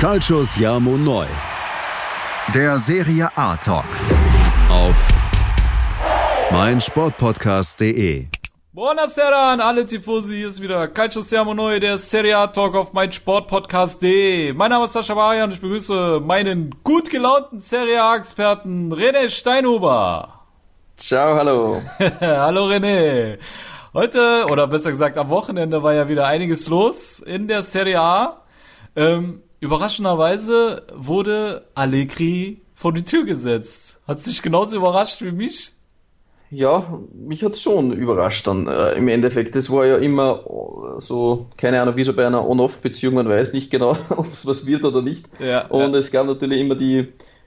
Calcius Jamo Neu. Der Serie A Talk. Auf meinsportpodcast.de. Buonasera an alle Tifosi, hier ist wieder Calcio Siamo Neu, der Serie A Talk auf meinsportpodcast.de. Mein Name ist Sascha Varia und ich begrüße meinen gut gelaunten Serie A-Experten René Steinhuber. Ciao, hallo. hallo René. Heute, oder besser gesagt am Wochenende, war ja wieder einiges los in der Serie A. Ähm, überraschenderweise wurde Allegri vor die Tür gesetzt. Hat sich genauso überrascht wie mich? Ja, mich hat's schon überrascht dann äh, im Endeffekt. Das war ja immer äh, so, keine Ahnung, wie so bei einer On-Off-Beziehung, man weiß nicht genau, ob es was wird oder nicht. Ja, und ja. es gab natürlich immer die,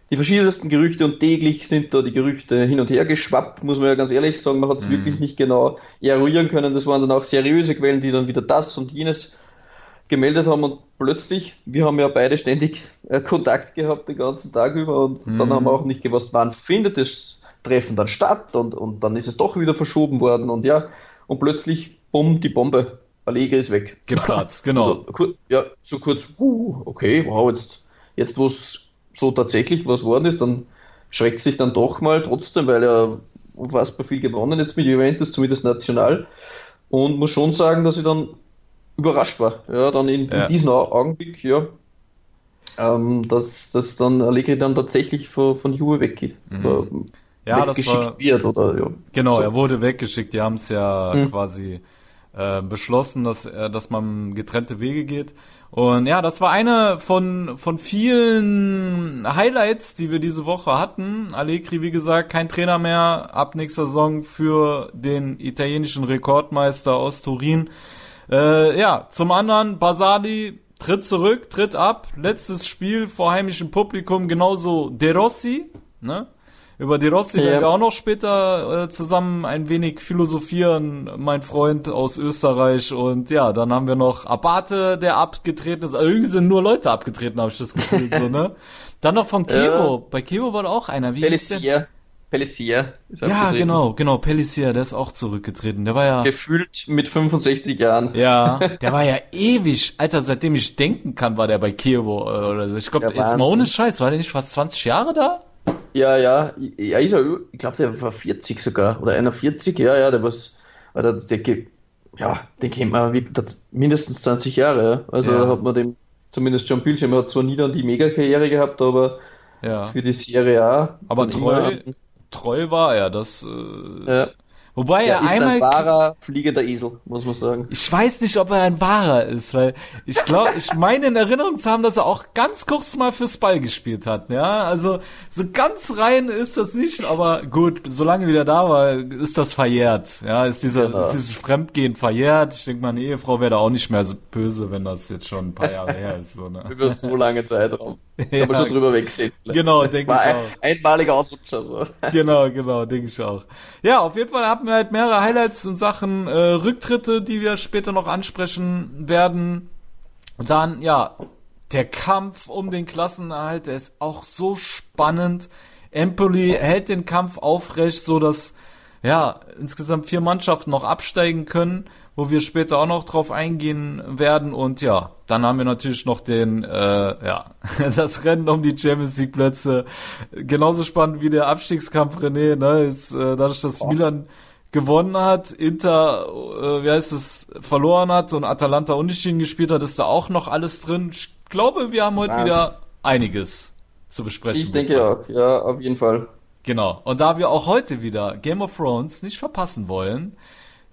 die verschiedensten Gerüchte und täglich sind da die Gerüchte hin und her geschwappt, muss man ja ganz ehrlich sagen. Man hat es Mhm. wirklich nicht genau eruieren können. Das waren dann auch seriöse Quellen, die dann wieder das und jenes gemeldet haben und plötzlich, wir haben ja beide ständig äh, Kontakt gehabt den ganzen Tag über und dann haben wir auch nicht gewusst, wann findet das Treffen dann statt und, und dann ist es doch wieder verschoben worden und ja, und plötzlich, bumm, die Bombe. Allegri ist weg. Geplatzt, genau. Ja, so kurz, uh, okay, wow, jetzt, jetzt wo es so tatsächlich was worden ist, dann schreckt sich dann doch mal trotzdem, weil er unfassbar viel gewonnen jetzt mit Juventus, zumindest national. Und muss schon sagen, dass ich dann überrascht war. Ja, dann in, Ja. in diesem Au- Augenblick, ja, ähm, dass, dass dann Allegri dann tatsächlich von, von Juve weggeht. Mhm. Ja, das weggeschickt war- wird, oder ja. Genau, So. er wurde weggeschickt. Die haben es ja Hm. quasi äh, beschlossen, dass, äh, dass man getrennte Wege geht. Und ja, das war eine von, von vielen Highlights, die wir diese Woche hatten. Allegri, wie gesagt, kein Trainer mehr ab nächster Saison für den italienischen Rekordmeister aus Turin. Äh, ja, zum anderen, Basali tritt zurück, tritt ab. Letztes Spiel vor heimischem Publikum, genauso De Rossi, ne? Über De Rossi Ja. werden wir auch noch später äh, zusammen ein wenig philosophieren, mein Freund aus Österreich. Und ja, dann haben wir noch Abate, der abgetreten ist. Irgendwie sind nur Leute abgetreten, habe ich das Gefühl, so, ne? Dann noch von Kevo. Ja. Bei Kevo war da auch einer. Wie der? Pellissier. Ist Ja, genau, genau. Pellissier, der ist auch zurückgetreten. Der war ja... Gefühlt mit 65 Jahren. Ja, der war ja ewig, Alter, seitdem ich denken kann, war der bei Kiewo äh, oder so. Ich glaube, Ja, ist mal ohne Scheiß, war der nicht fast 20 Jahre da? Ja, ja, ja, ich glaube, der war 40 sogar, oder 41, ja, ja, der was, oder der, ja, den kennt man mindestens 20 Jahre, ja. Also Ja. hat man dem zumindest schon Bildschirm, er hat zwar nie dann die Mega-Karriere gehabt, aber Ja. für die Serie A. Aber treu, treu war er, das, äh, ja, wobei er er ist einmal, ein wahrer fliegender Esel, muss man sagen. ich weiß nicht, ob er ein wahrer ist, weil ich glaube, ich meine in Erinnerung zu haben, dass er auch ganz kurz mal fürs Ball gespielt hat, ja, also so ganz rein ist das nicht, aber gut, solange wieder da war, ist das verjährt, ja, ist dieser, Genau. ist dieses Fremdgehen verjährt, ich denke, meine Ehefrau wäre da auch nicht mehr so böse, wenn das jetzt schon ein paar Jahre her ist, so, ne? Über so lange Zeitraum. Kann Ja. man schon drüber wegsehen. Genau, denke ich ein, auch. einmaliger Ausrutscher, so. Genau, genau, denke ich auch. Ja, auf jeden Fall hatten wir halt mehrere Highlights in Sachen äh, Rücktritte, die wir später noch ansprechen werden. Dann, ja, der Kampf um den Klassenerhalt, der ist auch so spannend. Empoli hält den Kampf aufrecht, so dass ja insgesamt vier Mannschaften noch absteigen können, wo wir später auch noch drauf eingehen werden. Und ja, dann haben wir natürlich noch den, äh, ja, das Rennen um die Champions League Plätze. Genauso spannend wie der Abstiegskampf, René, ne? Ist, äh, dadurch, dass Milan gewonnen hat, Inter, äh, wie heißt es, verloren hat und Atalanta unentschieden gespielt hat, ist da auch noch alles drin. Ich glaube, wir haben heute Wahnsinn. wieder einiges zu besprechen. Ich denke auch, ja, auf jeden Fall. Genau. Und da wir auch heute wieder Game of Thrones nicht verpassen wollen,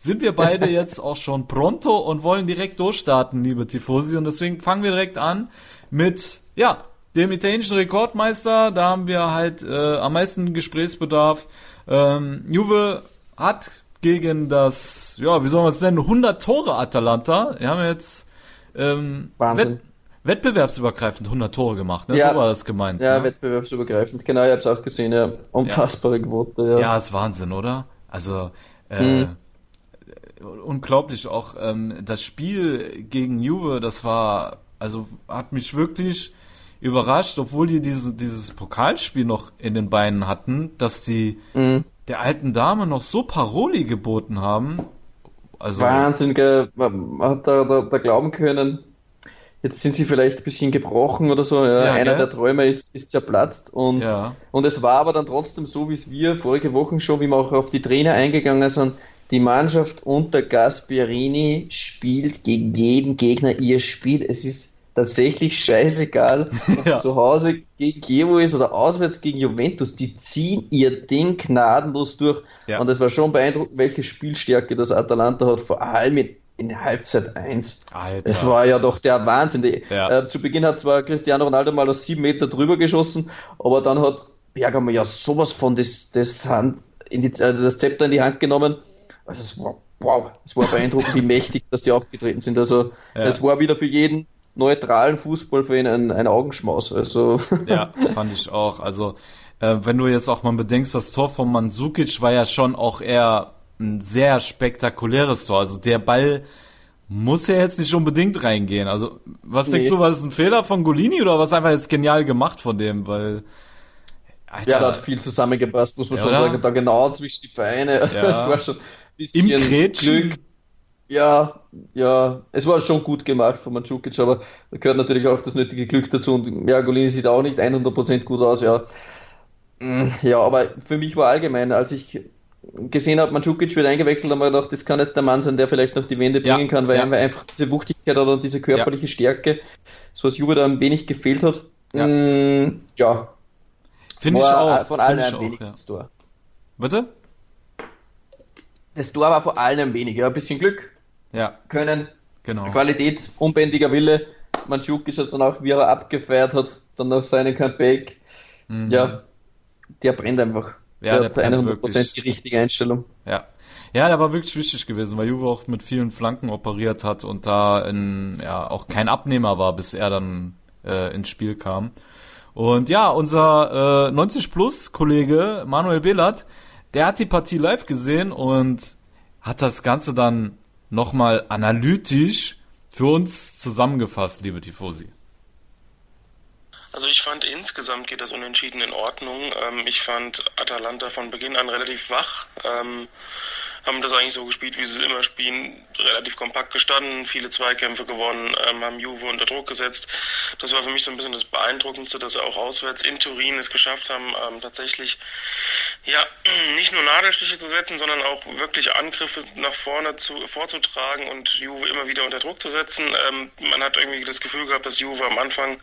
sind wir beide jetzt auch schon pronto und wollen direkt durchstarten, liebe Tifosi. Und deswegen fangen wir direkt an mit, ja, dem italienischen Rekordmeister. Da haben wir halt äh, am meisten Gesprächsbedarf. Ähm, Juve hat gegen das, ja, wie soll man es nennen, 100 Tore Atalanta. Wir haben jetzt ähm, Wahnsinn. Wett wettbewerbsübergreifend 100 Tore gemacht. Ne? Ja. So war das gemeint. Ja, ne? wettbewerbsübergreifend. Genau, ich habe es auch gesehen, ja. Unfassbare Quote, ja. Ja, ist Wahnsinn, oder? Also, äh, Mhm. Unglaublich auch. Ähm, das Spiel gegen Juve, das war, also hat mich wirklich überrascht, obwohl die diese, dieses Pokalspiel noch in den Beinen hatten, dass die Mhm. der alten Dame noch so Paroli geboten haben. Also, Wahnsinn, gell? Man hat da, da, da glauben können, jetzt sind sie vielleicht ein bisschen gebrochen oder so. Ja, Ja, einer gell? der Träume ist, ist zerplatzt und, Ja. und es war aber dann trotzdem so, wie es wir vorige Woche schon, wie wir auch auf die Trainer eingegangen sind, die Mannschaft unter Gasperini spielt gegen jeden Gegner ihr Spiel. Es ist tatsächlich scheißegal, ob Ja. zu Hause gegen Kiewo ist oder auswärts gegen Juventus. Die ziehen ihr Ding gnadenlos durch. Ja. Und es war schon beeindruckend, welche Spielstärke das Atalanta hat, vor allem in, in Halbzeit 1. Alter. Das war ja doch der Wahnsinn. Ja. äh, zu Beginn hat zwar Cristiano Ronaldo mal aus sieben Meter drüber geschossen, aber dann hat Bergamo ja sowas von das, das, Hand die, äh, das Zepter in die Hand genommen. Also es war, wow, es war beeindruckend, wie mächtig, dass die aufgetreten sind. Also Ja. es war wieder für jeden neutralen Fußballfan ein, ein Augenschmaus. Also Ja, fand ich auch. Also, äh, wenn du jetzt auch mal bedenkst, das Tor von Mandzukic war ja schon auch eher ein sehr spektakuläres Tor. Also der Ball muss ja jetzt nicht unbedingt reingehen. Also, was Nee. denkst du, war das ein Fehler von Golini oder was einfach jetzt genial gemacht von dem? Weil, Alter, ja, da hat viel zusammengepasst, muss man Ja, schon sagen. Da genau zwischen die Beine. Also Ja. es war schon ein im bisschen Grätschen. Glück. Ja, ja, es war schon gut gemacht von Mandzukic, aber da gehört natürlich auch das nötige Glück dazu und ja, Golini sieht auch nicht 100% gut aus, ja. Mm, Ja, aber für mich war allgemein, als ich gesehen habe, Mandzukic wird eingewechselt, haben wir gedacht, das kann jetzt der Mann sein, der vielleicht noch die Wende Ja, bringen kann, weil ja. er einfach diese Wuchtigkeit hat und diese körperliche Stärke, das was Juve da ein wenig gefehlt hat. Ja. Mm, ja finde ich auch. von allen ein wenig ja. Tor. Bitte? Das Tor war vor allem ein wenig, ja, ein bisschen Glück, Ja, Können, genau. Qualität, unbändiger Wille. Mandzukic hat dann auch, wie er abgefeiert hat, dann nach seinem Comeback. Mhm. Ja, der brennt einfach. Ja, der der hat brennt 100% wirklich. die richtige Einstellung. Ja. Ja, der war wirklich wichtig gewesen, weil Juve auch mit vielen Flanken operiert hat und da in, ja, auch kein Abnehmer war, bis er dann äh, ins Spiel kam. Und ja, unser äh, 90 Plus Kollege Manuel Behlert, der hat die Partie live gesehen und hat das Ganze dann nochmal analytisch für uns zusammengefasst, liebe Tifosi. Also ich fand insgesamt geht das Unentschieden in Ordnung. Ähm, ich fand Atalanta von Beginn an relativ wach. Haben das eigentlich so gespielt, wie sie es immer spielen, relativ kompakt gestanden, viele Zweikämpfe gewonnen, ähm, haben Juve unter Druck gesetzt. Das war für mich so ein bisschen das Beeindruckendste, dass sie auch auswärts in Turin es geschafft haben, ähm, tatsächlich ja nicht nur Nadelstiche zu setzen, sondern auch wirklich Angriffe nach vorne zu, vorzutragen und Juve immer wieder unter Druck zu setzen. Ähm, man hat irgendwie das Gefühl gehabt, dass Juve am Anfang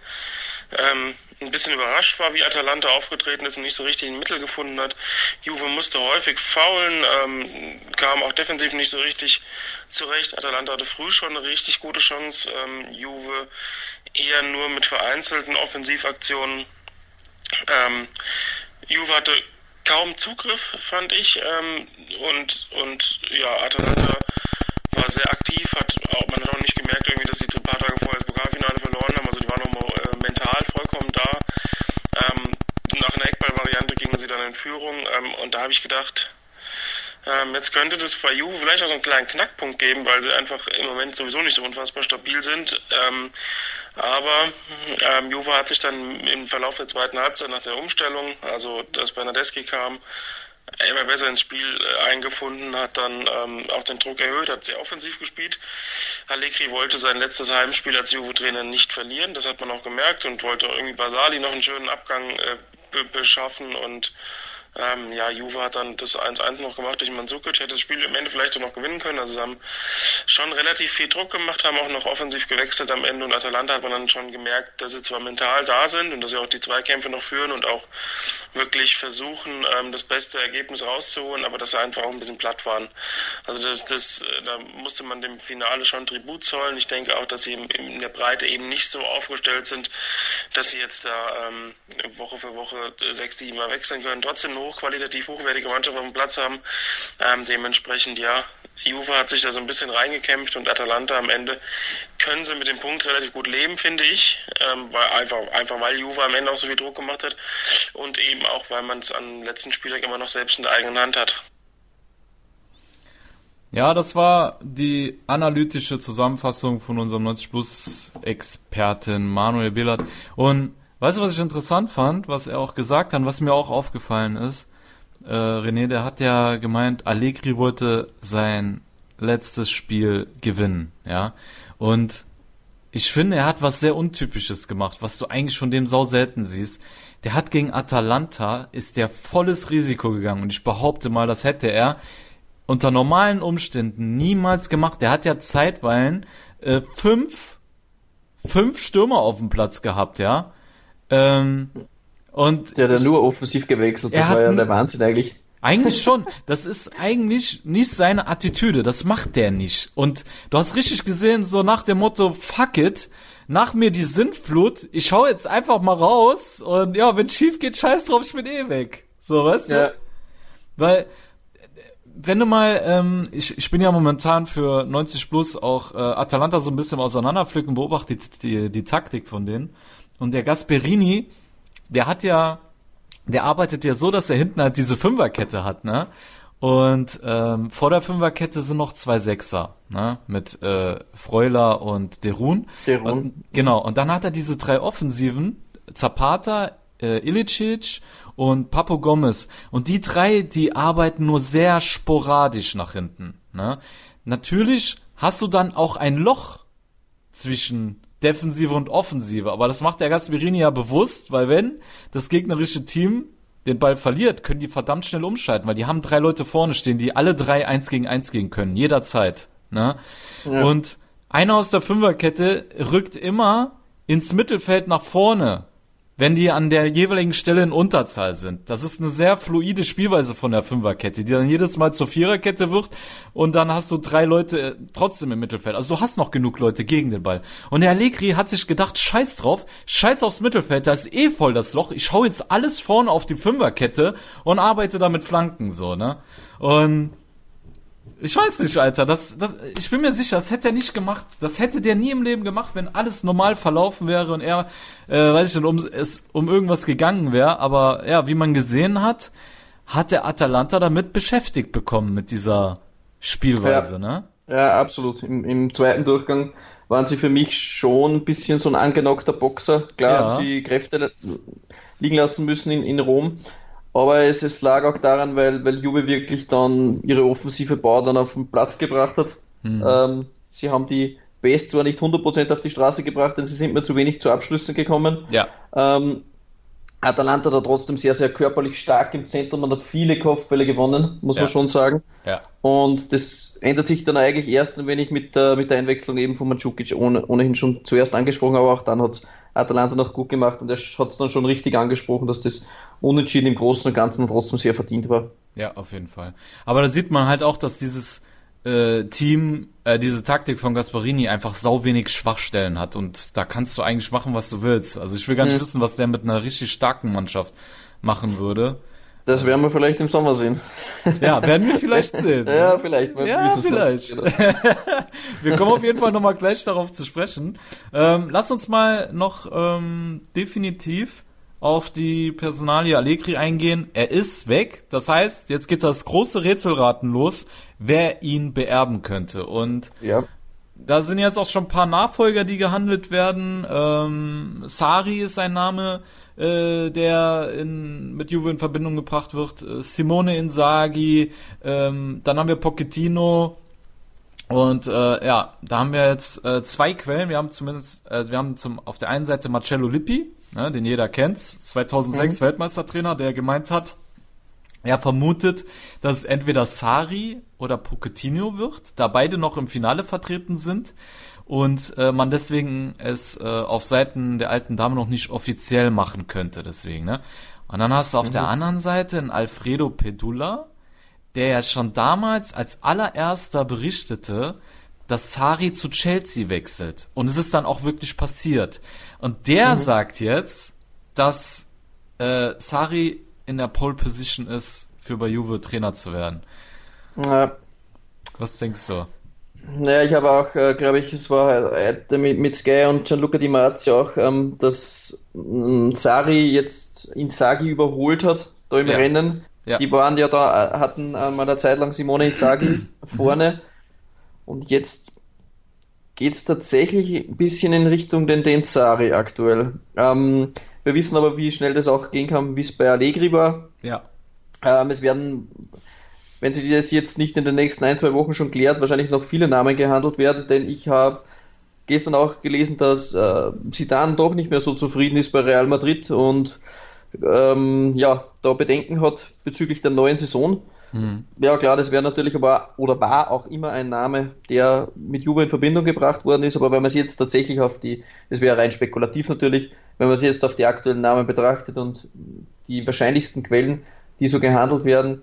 ähm, ein bisschen überrascht war, wie Atalanta aufgetreten ist und nicht so richtig ein Mittel gefunden hat. Juve musste häufig faulen, ähm, kam auch defensiv nicht so richtig zurecht. Atalanta hatte früh schon eine richtig gute Chance. Ähm, Juve eher nur mit vereinzelten Offensivaktionen. Ähm, Juve hatte kaum Zugriff, fand ich. Ähm, und, und ja, Atalanta war sehr aktiv, hat auch, man hat auch nicht gemerkt, irgendwie, dass sie ein paar Tage vorher das Pokalfinale verloren haben. Also die waren nochmal äh, mental vollkommen da. Ähm, nach einer Eckball-Variante gingen sie dann in Führung ähm, und da habe ich gedacht, ähm, jetzt könnte das bei Juve vielleicht auch so einen kleinen Knackpunkt geben, weil sie einfach im Moment sowieso nicht so unfassbar stabil sind. Ähm, aber ähm, Juve hat sich dann im Verlauf der zweiten Halbzeit nach der Umstellung, also dass Bernadeschi kam, immer besser ins Spiel äh, eingefunden, hat dann ähm, auch den Druck erhöht, hat sehr offensiv gespielt. Allegri wollte sein letztes Heimspiel als Juve-Trainer nicht verlieren, das hat man auch gemerkt und wollte irgendwie Basali noch einen schönen Abgang äh, be beschaffen und ähm, ja, Juve hat dann das 1-1 noch gemacht durch Mandzukic, hätte das Spiel im Ende vielleicht noch gewinnen können. Also sie haben schon relativ viel Druck gemacht, haben auch noch offensiv gewechselt am Ende und Atalanta hat man dann schon gemerkt, dass sie zwar mental da sind und dass sie auch die Zweikämpfe noch führen und auch wirklich versuchen, ähm, das beste Ergebnis rauszuholen, aber dass sie einfach auch ein bisschen platt waren. Also das, das, da musste man dem Finale schon Tribut zollen. Ich denke auch, dass sie in, der Breite eben nicht so aufgestellt sind, dass sie jetzt da ähm, Woche für Woche sechs, sieben Mal wechseln können. Trotzdem hochqualitativ hochwertige Mannschaft auf dem Platz haben. Ähm, dementsprechend, ja, Juve hat sich da so ein bisschen reingekämpft und Atalanta am Ende können sie mit dem Punkt relativ gut leben, finde ich. Ähm, weil einfach, einfach weil Juve am Ende auch so viel Druck gemacht hat und eben auch, weil man es am letzten Spieltag immer noch selbst in der eigenen Hand hat. Ja, das war die analytische Zusammenfassung von unserem 90 Plus Experten Manuel Billard. Und weißt du, was ich interessant fand, was er auch gesagt hat, was mir auch aufgefallen ist? Äh, René, der hat ja gemeint, Allegri wollte sein letztes Spiel gewinnen, ja. Und ich finde, er hat was sehr Untypisches gemacht, was du eigentlich von dem sau selten siehst. Der hat gegen Atalanta, ist der volles Risiko gegangen und ich behaupte mal, das hätte er unter normalen Umständen niemals gemacht. Der hat ja zeitweilen äh, fünf, fünf Stürmer auf dem Platz gehabt, ja. Ähm, und der hat ja nur offensiv gewechselt, das war ja der Wahnsinn eigentlich. Eigentlich schon. Das ist eigentlich nicht seine Attitüde. Das macht der nicht. Und du hast richtig gesehen, so nach dem Motto, fuck it, nach mir die Sintflut, ich schau jetzt einfach mal raus und ja, wenn schief geht, scheiß drauf, ich bin eh weg. So, weißt ja. du? Weil, wenn du mal, ähm, ich, ich bin ja momentan für 90 Plus auch äh, Atalanta so ein bisschen auseinanderpflücken, beobachte die, die, die Taktik von denen. Und der Gasperini, der hat ja der arbeitet ja so, dass er hinten halt diese Fünferkette hat, ne? Und ähm, vor der Fünferkette sind noch zwei Sechser, ne? Mit äh, Freuler und Derun. Derun. Und, genau, und dann hat er diese drei Offensiven, Zapata, äh, Ilicic und Papo Gomez. Und die drei, die arbeiten nur sehr sporadisch nach hinten. Ne? Natürlich hast du dann auch ein Loch zwischen Defensive und Offensive. Aber das macht der Gasperini ja bewusst, weil wenn das gegnerische Team den Ball verliert, können die verdammt schnell umschalten, weil die haben drei Leute vorne stehen, die alle drei eins gegen eins gehen können, jederzeit. Ne? Ja. Und einer aus der Fünferkette rückt immer ins Mittelfeld nach vorne wenn die an der jeweiligen Stelle in Unterzahl sind. Das ist eine sehr fluide Spielweise von der Fünferkette, die dann jedes Mal zur Viererkette wird und dann hast du drei Leute äh, trotzdem im Mittelfeld. Also du hast noch genug Leute gegen den Ball. Und der Allegri hat sich gedacht, scheiß drauf, scheiß aufs Mittelfeld, da ist eh voll das Loch. Ich hau jetzt alles vorne auf die Fünferkette und arbeite da mit Flanken so, ne? Und ich weiß nicht, Alter. Das, das, ich bin mir sicher, das hätte er nicht gemacht. Das hätte der nie im Leben gemacht, wenn alles normal verlaufen wäre und er, äh, weiß ich nicht, um, es um irgendwas gegangen wäre. Aber ja, wie man gesehen hat, hat der Atalanta damit beschäftigt bekommen mit dieser Spielweise, ja. ne? Ja, absolut. Im, Im zweiten Durchgang waren sie für mich schon ein bisschen so ein angenockter Boxer. Klar, ja. sie Kräfte liegen lassen müssen in, in Rom. Aber es, es lag auch daran, weil, weil Juve wirklich dann ihre offensive Bau dann auf den Platz gebracht hat. Mhm. Ähm, sie haben die Best zwar nicht 100% auf die Straße gebracht, denn sie sind mir zu wenig zu Abschlüssen gekommen. Ja. Ähm, Atalanta da trotzdem sehr, sehr körperlich stark im Zentrum. Man hat viele Kopfbälle gewonnen, muss ja. man schon sagen. Ja. Und das ändert sich dann eigentlich erst, wenn ich mit der, mit der Einwechslung eben von Mandzukic ohne, ohnehin schon zuerst angesprochen, aber auch dann hat Atalanta noch gut gemacht und er hat es dann schon richtig angesprochen, dass das Unentschieden im Großen und Ganzen trotzdem sehr verdient war. Ja, auf jeden Fall. Aber da sieht man halt auch, dass dieses äh, Team, äh, diese Taktik von Gasparini einfach sau wenig Schwachstellen hat und da kannst du eigentlich machen, was du willst. Also ich will gar nicht mhm. wissen, was der mit einer richtig starken Mannschaft machen würde. Das werden wir vielleicht im Sommer sehen. Ja, werden wir vielleicht sehen. ja, vielleicht. Ja, vielleicht. Genau. wir kommen auf jeden Fall nochmal gleich darauf zu sprechen. Ähm, lass uns mal noch ähm, definitiv auf die Personalie Allegri eingehen. Er ist weg. Das heißt, jetzt geht das große Rätselraten los, wer ihn beerben könnte. Und ja. da sind jetzt auch schon ein paar Nachfolger, die gehandelt werden. Ähm, Sari ist ein Name äh, der in, mit Juve in Verbindung gebracht wird. Äh, Simone Inzaghi, ähm, dann haben wir Pochettino. Und äh, ja, da haben wir jetzt äh, zwei Quellen. Wir haben zumindest, äh, wir haben zum auf der einen Seite Marcello Lippi, ne, den jeder kennt, 2006 mhm. Weltmeistertrainer, der gemeint hat, er vermutet, dass es entweder Sari oder Pochettino wird, da beide noch im Finale vertreten sind und äh, man deswegen es äh, auf Seiten der alten Dame noch nicht offiziell machen könnte, deswegen, ne? Und dann hast du auf mhm. der anderen Seite einen Alfredo Pedulla, der ja schon damals als allererster berichtete, dass Sari zu Chelsea wechselt. Und es ist dann auch wirklich passiert. Und der mhm. sagt jetzt, dass äh, Sari in der Pole Position ist, für bei Juve Trainer zu werden. Ja. Was denkst du? Naja, ich habe auch, äh, glaube ich, es war äh, mit, mit Sky und Gianluca Di Marzio auch, ähm, dass ähm, Sari jetzt Inzaghi überholt hat, da im ja. Rennen. Ja. Die waren ja da, äh, hatten äh, mal eine Zeit lang Simone Inzaghi vorne. Und jetzt geht es tatsächlich ein bisschen in Richtung den, den Sari aktuell. Ähm, wir wissen aber, wie schnell das auch gehen kann, wie es bei Allegri war. Ja. Ähm, es werden wenn sie das jetzt nicht in den nächsten ein, zwei Wochen schon klärt, wahrscheinlich noch viele Namen gehandelt werden, denn ich habe gestern auch gelesen, dass äh, Zidane doch nicht mehr so zufrieden ist bei Real Madrid und ähm, ja, da Bedenken hat bezüglich der neuen Saison. Mhm. Ja klar, das wäre natürlich aber oder war auch immer ein Name, der mit Juve in Verbindung gebracht worden ist, aber wenn man es jetzt tatsächlich auf die, das wäre rein spekulativ natürlich, wenn man es jetzt auf die aktuellen Namen betrachtet und die wahrscheinlichsten Quellen, die so gehandelt werden,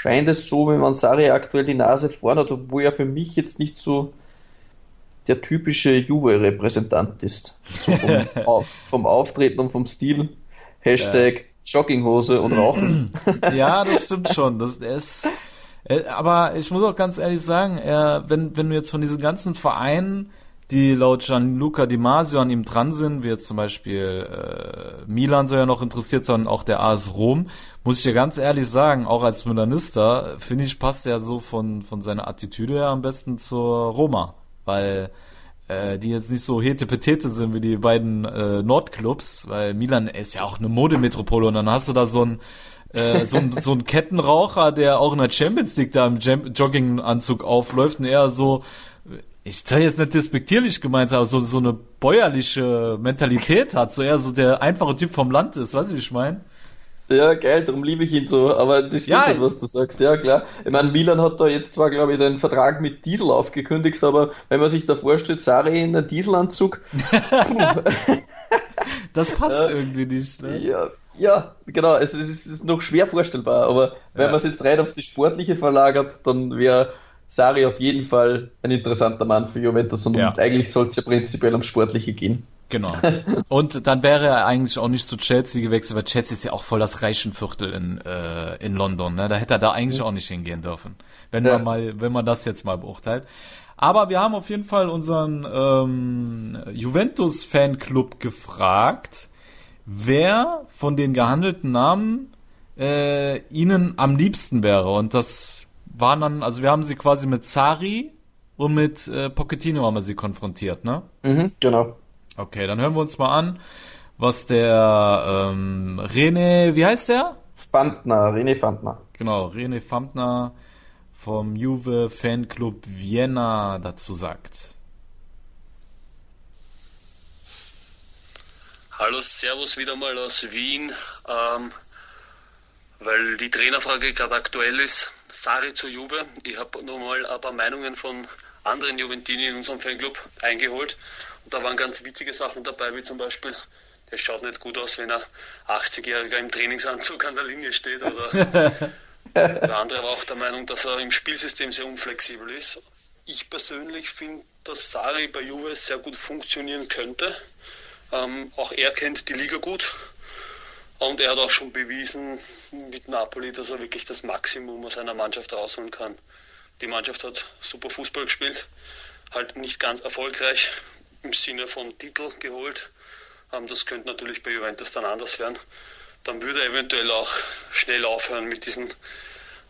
scheint es so, wenn man Sari aktuell die Nase vorn hat, obwohl er für mich jetzt nicht so der typische Juve-Repräsentant ist. So vom, auf, vom Auftreten und vom Stil. Hashtag Jogginghose und Rauchen. ja, das stimmt schon. Das, er ist, er, aber ich muss auch ganz ehrlich sagen, er, wenn, wenn du jetzt von diesen ganzen Vereinen, die laut Gianluca Di Masio an ihm dran sind, wie jetzt zum Beispiel äh, Milan soll ja noch interessiert sein, auch der AS Rom, muss ich dir ganz ehrlich sagen, auch als Milanista, finde ich, passt er so von, von seiner Attitüde her am besten zur Roma, weil äh, die jetzt nicht so hetepetete sind wie die beiden äh, Nordclubs, weil Milan ist ja auch eine Modemetropole und dann hast du da so ein äh, so, ein, so ein Kettenraucher, der auch in der Champions League da im Jogginganzug aufläuft und eher so, ich soll jetzt nicht despektierlich gemeint, aber so, so eine bäuerliche Mentalität hat, so eher so der einfache Typ vom Land ist, weißt du, wie ich meine? Ja, geil, darum liebe ich ihn so. Aber das stimmt ja, schon, was du sagst. Ja, klar. Ich meine, Milan hat da jetzt zwar, glaube ich, den Vertrag mit Diesel aufgekündigt, aber wenn man sich da vorstellt, Sari in einem Dieselanzug. das passt ja, irgendwie nicht, ne? Ja, ja, genau. Es ist, es ist noch schwer vorstellbar, aber wenn ja. man es jetzt rein auf die Sportliche verlagert, dann wäre Sari auf jeden Fall ein interessanter Mann für Juventus und, ja. und eigentlich soll es ja prinzipiell um Sportliche gehen. Genau. Und dann wäre er eigentlich auch nicht zu Chelsea gewechselt, weil Chelsea ist ja auch voll das Reichenviertel in, äh, in London. Ne? Da hätte er da eigentlich auch nicht hingehen dürfen. Wenn ja. man mal, wenn man das jetzt mal beurteilt. Aber wir haben auf jeden Fall unseren ähm, Juventus-Fanclub gefragt, wer von den gehandelten Namen äh, ihnen am liebsten wäre. Und das waren dann, also wir haben sie quasi mit Sari und mit äh, Pochettino haben wir sie konfrontiert, ne? Mhm, genau. Okay, dann hören wir uns mal an, was der ähm, René, wie heißt der? Fandner, René Fandner. Genau, René Fandner vom Juve Fanclub Vienna dazu sagt. Hallo, Servus wieder mal aus Wien. Ähm, weil die Trainerfrage gerade aktuell ist, Sari zu Juve. Ich habe nur mal ein paar Meinungen von anderen Juventini in unserem Fanclub eingeholt. Und da waren ganz witzige Sachen dabei, wie zum Beispiel, der schaut nicht gut aus, wenn er 80-Jähriger im Trainingsanzug an der Linie steht. Oder der andere war auch der Meinung, dass er im Spielsystem sehr unflexibel ist. Ich persönlich finde, dass Sari bei Juve sehr gut funktionieren könnte. Ähm, auch er kennt die Liga gut. Und er hat auch schon bewiesen mit Napoli, dass er wirklich das Maximum aus einer Mannschaft rausholen kann. Die Mannschaft hat super Fußball gespielt, halt nicht ganz erfolgreich im Sinne von Titel geholt. Ähm, das könnte natürlich bei Juventus dann anders werden. Dann würde er eventuell auch schnell aufhören mit diesen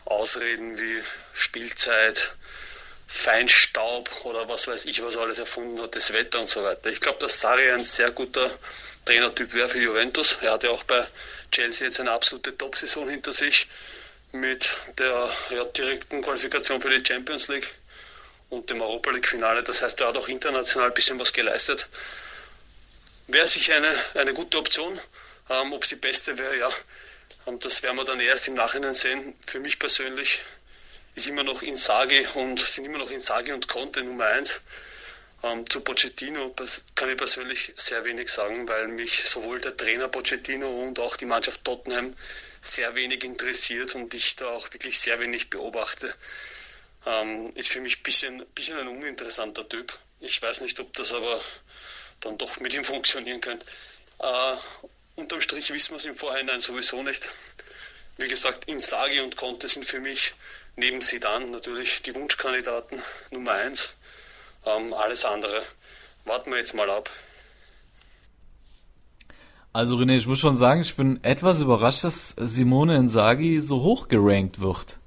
Ausreden wie Spielzeit, Feinstaub oder was weiß ich, was alles erfunden hat, das Wetter und so weiter. Ich glaube, dass Sarri ein sehr guter Trainertyp wäre für Juventus. Er hatte auch bei Chelsea jetzt eine absolute Top-Saison hinter sich mit der ja, direkten Qualifikation für die Champions League und dem Europa League-Finale. Das heißt, er hat auch international ein bisschen was geleistet. Wäre sicher eine, eine gute Option. Ähm, ob sie beste wäre, ja, und das werden wir dann erst im Nachhinein sehen. Für mich persönlich ist immer noch Insagi und sind immer noch Insagi und Conte Nummer 1. Ähm, zu Pochettino kann ich persönlich sehr wenig sagen, weil mich sowohl der Trainer Pochettino und auch die Mannschaft Tottenham sehr wenig interessiert und ich da auch wirklich sehr wenig beobachte. Ähm, ist für mich ein bisschen, bisschen ein uninteressanter Typ. Ich weiß nicht, ob das aber dann doch mit ihm funktionieren könnte. Äh, unterm Strich wissen wir es im Vorhinein sowieso nicht. Wie gesagt, Insagi und Conte sind für mich neben Sidan natürlich die Wunschkandidaten Nummer eins. Ähm, alles andere warten wir jetzt mal ab. Also René, ich muss schon sagen, ich bin etwas überrascht, dass Simone Insagi so hoch gerankt wird.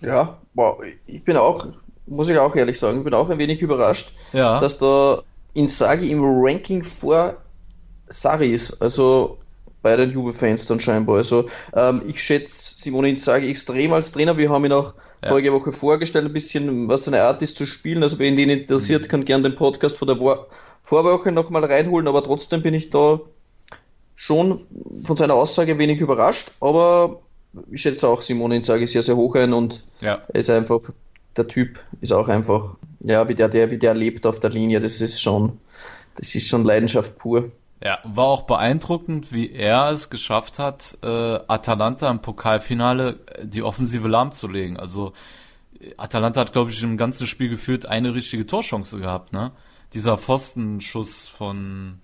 Ja, wow, ich bin auch, muss ich auch ehrlich sagen, ich bin auch ein wenig überrascht, ja. dass da Insagi im Ranking vor Sari ist. Also bei den Juve-Fans dann scheinbar. Also ähm, ich schätze Simone Inzaghi extrem als Trainer. Wir haben ihn auch ja. vorige Woche vorgestellt, ein bisschen, was seine Art ist zu spielen. Also wenn ihn interessiert, mhm. kann gerne den Podcast von der Vorwoche nochmal reinholen, aber trotzdem bin ich da schon von seiner Aussage wenig überrascht, aber ich schätze auch Simone Inzaghi sehr, sehr hoch ein und ja. er ist einfach, der Typ ist auch einfach, ja, wie der, der, wie der lebt auf der Linie, das ist schon, das ist schon Leidenschaft pur. Ja, war auch beeindruckend, wie er es geschafft hat, äh, Atalanta im Pokalfinale äh, die Offensive lahmzulegen. Also Atalanta hat, glaube ich, im ganzen Spiel gefühlt eine richtige Torchance gehabt, ne? Dieser Pfostenschuss von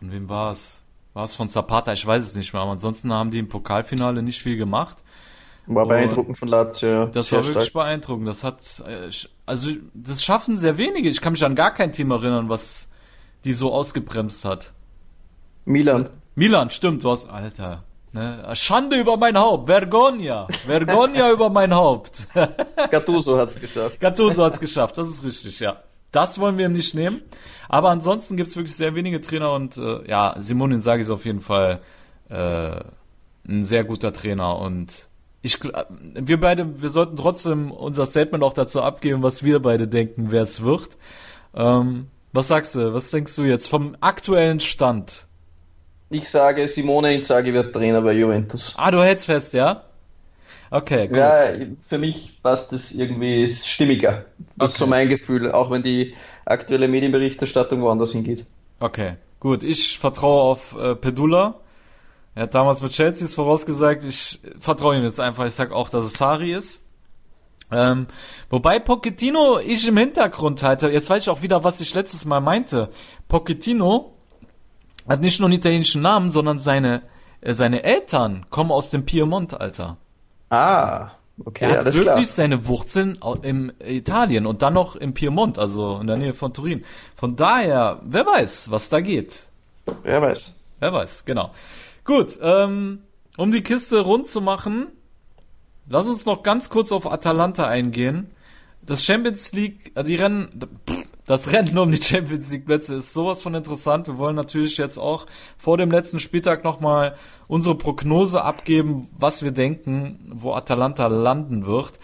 von wem war es? War es von Zapata? Ich weiß es nicht mehr. Aber ansonsten haben die im Pokalfinale nicht viel gemacht. War beeindruckend von Lazio. Das war wirklich stark. beeindruckend. Das hat, äh, also das schaffen sehr wenige. Ich kann mich an gar kein Team erinnern, was die so ausgebremst hat. Milan. Milan, stimmt, du hast, Alter. Ne? Schande über mein Haupt. Vergonia. Vergonia über mein Haupt. Gattuso hat's geschafft. Gattuso hat's geschafft, das ist richtig, ja. Das wollen wir ihm nicht nehmen. Aber ansonsten gibt's wirklich sehr wenige Trainer und äh, ja, Simone sage ich auf jeden Fall äh, ein sehr guter Trainer und ich, wir beide, wir sollten trotzdem unser Statement auch dazu abgeben, was wir beide denken, wer es wird. Ähm, was sagst du? Was denkst du jetzt vom aktuellen Stand? Ich sage, Simone Inzaghi wird Trainer bei Juventus. Ah, du hältst fest, ja? Okay, gut. Ja, für mich passt das irgendwie stimmiger. Das okay. ist so mein Gefühl, auch wenn die aktuelle Medienberichterstattung woanders hingeht. Okay, gut. Ich vertraue auf äh, Pedula. Er hat damals mit Chelsea vorausgesagt. Ich vertraue ihm jetzt einfach. Ich sag auch, dass es Sari ist. Ähm, wobei Pochettino ich im Hintergrund halte. Jetzt weiß ich auch wieder, was ich letztes Mal meinte. Pochettino hat nicht nur einen italienischen Namen, sondern seine, äh, seine Eltern kommen aus dem Piemont, Alter. Ah, okay, er hat wirklich klar. seine Wurzeln im Italien und dann noch im Piemont, also in der Nähe von Turin. Von daher, wer weiß, was da geht. Wer weiß. Wer weiß, genau. Gut, ähm, um die Kiste rund zu machen, lass uns noch ganz kurz auf Atalanta eingehen. Das Champions League, also die Rennen, das Rennen um die Champions League Plätze ist sowas von interessant. Wir wollen natürlich jetzt auch vor dem letzten Spieltag nochmal unsere Prognose abgeben, was wir denken, wo Atalanta landen wird.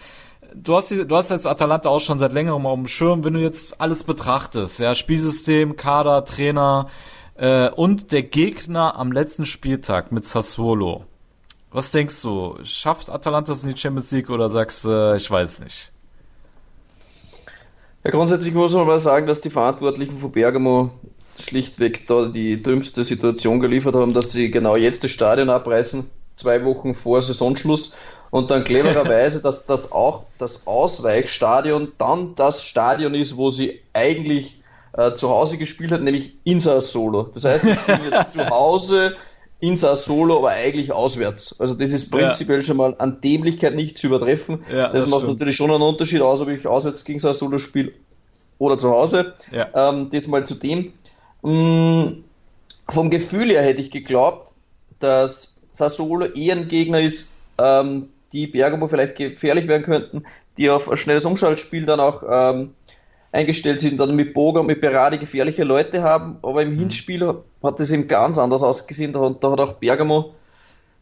Du hast, du hast jetzt Atalanta auch schon seit längerem auf dem Schirm, wenn du jetzt alles betrachtest, ja, Spielsystem, Kader, Trainer äh, und der Gegner am letzten Spieltag mit Sassuolo. Was denkst du? Schafft Atalanta es in die Champions League oder sagst du, äh, ich weiß nicht? Ja, grundsätzlich muss man mal sagen, dass die Verantwortlichen von Bergamo schlichtweg da die dümmste Situation geliefert haben, dass sie genau jetzt das Stadion abreißen, zwei Wochen vor Saisonschluss und dann clevererweise, dass das auch das Ausweichstadion dann das Stadion ist, wo sie eigentlich äh, zu Hause gespielt hat, nämlich in Solo. Das heißt, ich bin jetzt zu Hause in Solo, aber eigentlich auswärts. Also das ist prinzipiell ja. schon mal an Dämlichkeit nicht zu übertreffen. Ja, das, das, macht stimmt. natürlich schon einen Unterschied aus, ob ich auswärts gegen Solo spiele oder zu Hause. Ja. Ähm, das mal zu dem. Mm, vom Gefühl her hätte ich geglaubt, dass Sassuolo eher ein Gegner ist, ähm, die Bergamo vielleicht gefährlich werden könnten, die auf ein schnelles Umschaltspiel dann auch ähm, eingestellt sind, dann mit Boga und mit Berardi gefährliche Leute haben, aber im mhm. Hinspiel hat es eben ganz anders ausgesehen, da, da hat auch Bergamo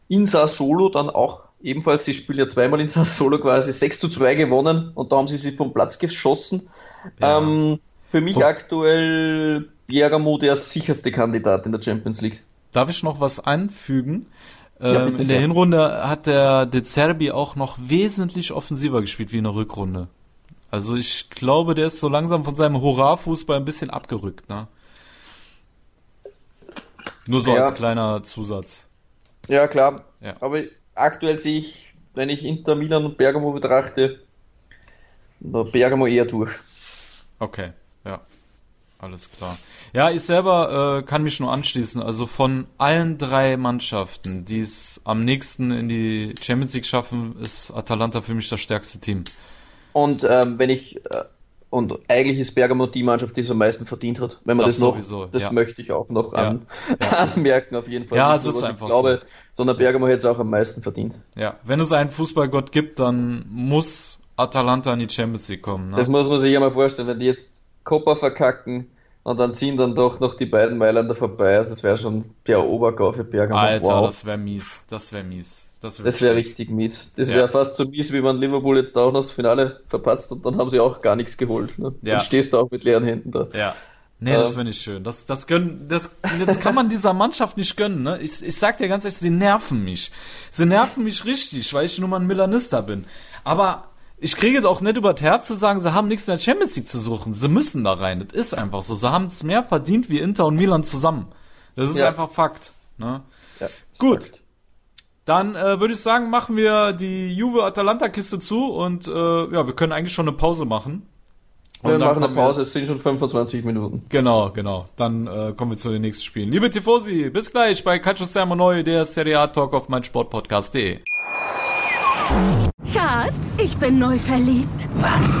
in Sassuolo dann auch ebenfalls, sie spielen ja zweimal in Sassuolo quasi 6 zu 2 gewonnen und da haben sie sich vom Platz geschossen. Ja. Ähm, für mich Bo aktuell Bergamo der sicherste Kandidat in der Champions League. Darf ich noch was anfügen? Ja, ähm, in der Hinrunde hat der De Zerbi auch noch wesentlich offensiver gespielt wie in der Rückrunde. Also ich glaube, der ist so langsam von seinem Hurra-Fußball ein bisschen abgerückt, ne? Nur so ja. als kleiner Zusatz. Ja, klar. Ja. Aber aktuell sehe ich, wenn ich Inter Milan und Bergamo betrachte, Bergamo eher durch. Okay, ja. Alles klar. Ja, ich selber äh, kann mich nur anschließen. Also von allen drei Mannschaften, die es am nächsten in die Champions League schaffen, ist Atalanta für mich das stärkste Team. Und ähm, wenn ich äh, und eigentlich ist Bergamo die Mannschaft, die es am meisten verdient hat. Wenn man das, das noch, sowieso, das ja. möchte ich auch noch an, ja. anmerken auf jeden Fall. Ja, es ist einfach ich glaube, so. sondern Bergamo hätte es auch am meisten verdient. Ja, wenn es einen Fußballgott gibt, dann muss Atalanta in die Champions League kommen. Ne? Das muss man sich ja mal vorstellen, wenn die jetzt Copa verkacken, Und dann ziehen dann doch noch die beiden Mailänder vorbei. Also es wäre schon der Obergau für Bergamo. Alter, wow. das wäre mies. Das wäre mies. Das wäre wär richtig mies. Das wäre ja. fast so mies, wie man Liverpool jetzt auch noch das Finale verpatzt und dann haben sie auch gar nichts geholt. Ne? Ja. Dann stehst du auch mit leeren Händen da. Ja. Nee, das wäre nicht schön. Das, das, gönnen, das, das kann man dieser Mannschaft nicht gönnen. Ne? Ich, ich sag dir ganz ehrlich, sie nerven mich. Sie nerven mich richtig, weil ich nur mal ein Milanister bin. Aber ich kriege es auch nicht über das Herz zu sagen, sie haben nichts in der Champions League zu suchen. Sie müssen da rein. Das ist einfach so. Sie haben es mehr verdient wie Inter und Milan zusammen. Das ist ja. einfach Fakt. Ne? Ja, Gut. Fakt. Dann äh, würde ich sagen, machen wir die Juve-Atalanta-Kiste zu und äh, ja, wir können eigentlich schon eine Pause machen. Und wir machen eine Pause, wir... es sind schon 25 Minuten. Genau, genau. Dann äh, kommen wir zu den nächsten Spielen. Liebe Tifosi, bis gleich bei Calcio Sermo Neu, der Serie A Talk auf meinsportpodcast.de. Schatz, ich bin neu verliebt. Was?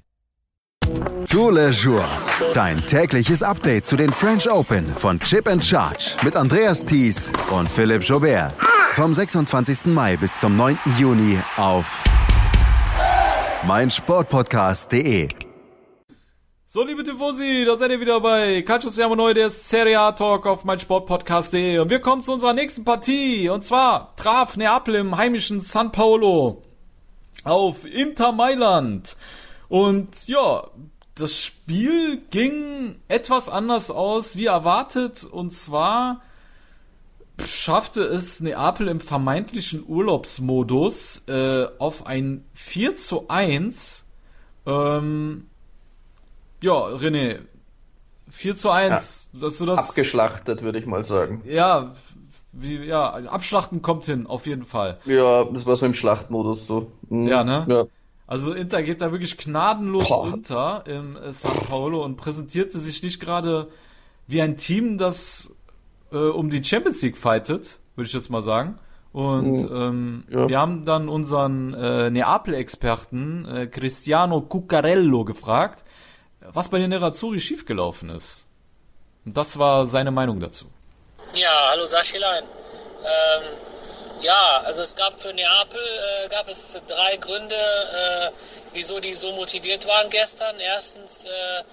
Tour le Jour. Dein tägliches Update zu den French Open von Chip and Charge mit Andreas Thies und Philipp Jobert. Vom 26. Mai bis zum 9. Juni auf meinsportpodcast.de. So, liebe Tifosi, da seid ihr wieder bei Calcio Siamo Neu, der Serie A Talk auf meinsportpodcast.de. Und wir kommen zu unserer nächsten Partie. Und zwar traf Neapel im heimischen San Paolo auf Inter Mailand. Und ja, das Spiel ging etwas anders aus wie erwartet. Und zwar schaffte es Neapel im vermeintlichen Urlaubsmodus äh, auf ein 4 zu 1. Ähm, ja, René, 4 zu 1. Ja, dass du das, abgeschlachtet, würde ich mal sagen. Ja, wie, ja, Abschlachten kommt hin, auf jeden Fall. Ja, das war so im Schlachtmodus so. Mhm. Ja, ne? Ja. Also Inter geht da wirklich gnadenlos Boah. unter im äh, San Paulo und präsentierte sich nicht gerade wie ein Team, das äh, um die Champions League fightet, würde ich jetzt mal sagen. Und mhm. ähm, ja. wir haben dann unseren äh, Neapel-Experten äh, Cristiano Cuccarello gefragt, was bei den Nerazzurri schiefgelaufen ist. Und das war seine Meinung dazu. Ja, hallo Sachilein. Ähm, ja, also es gab für Neapel äh, gab es drei Gründe, äh, wieso die so motiviert waren gestern. Erstens äh,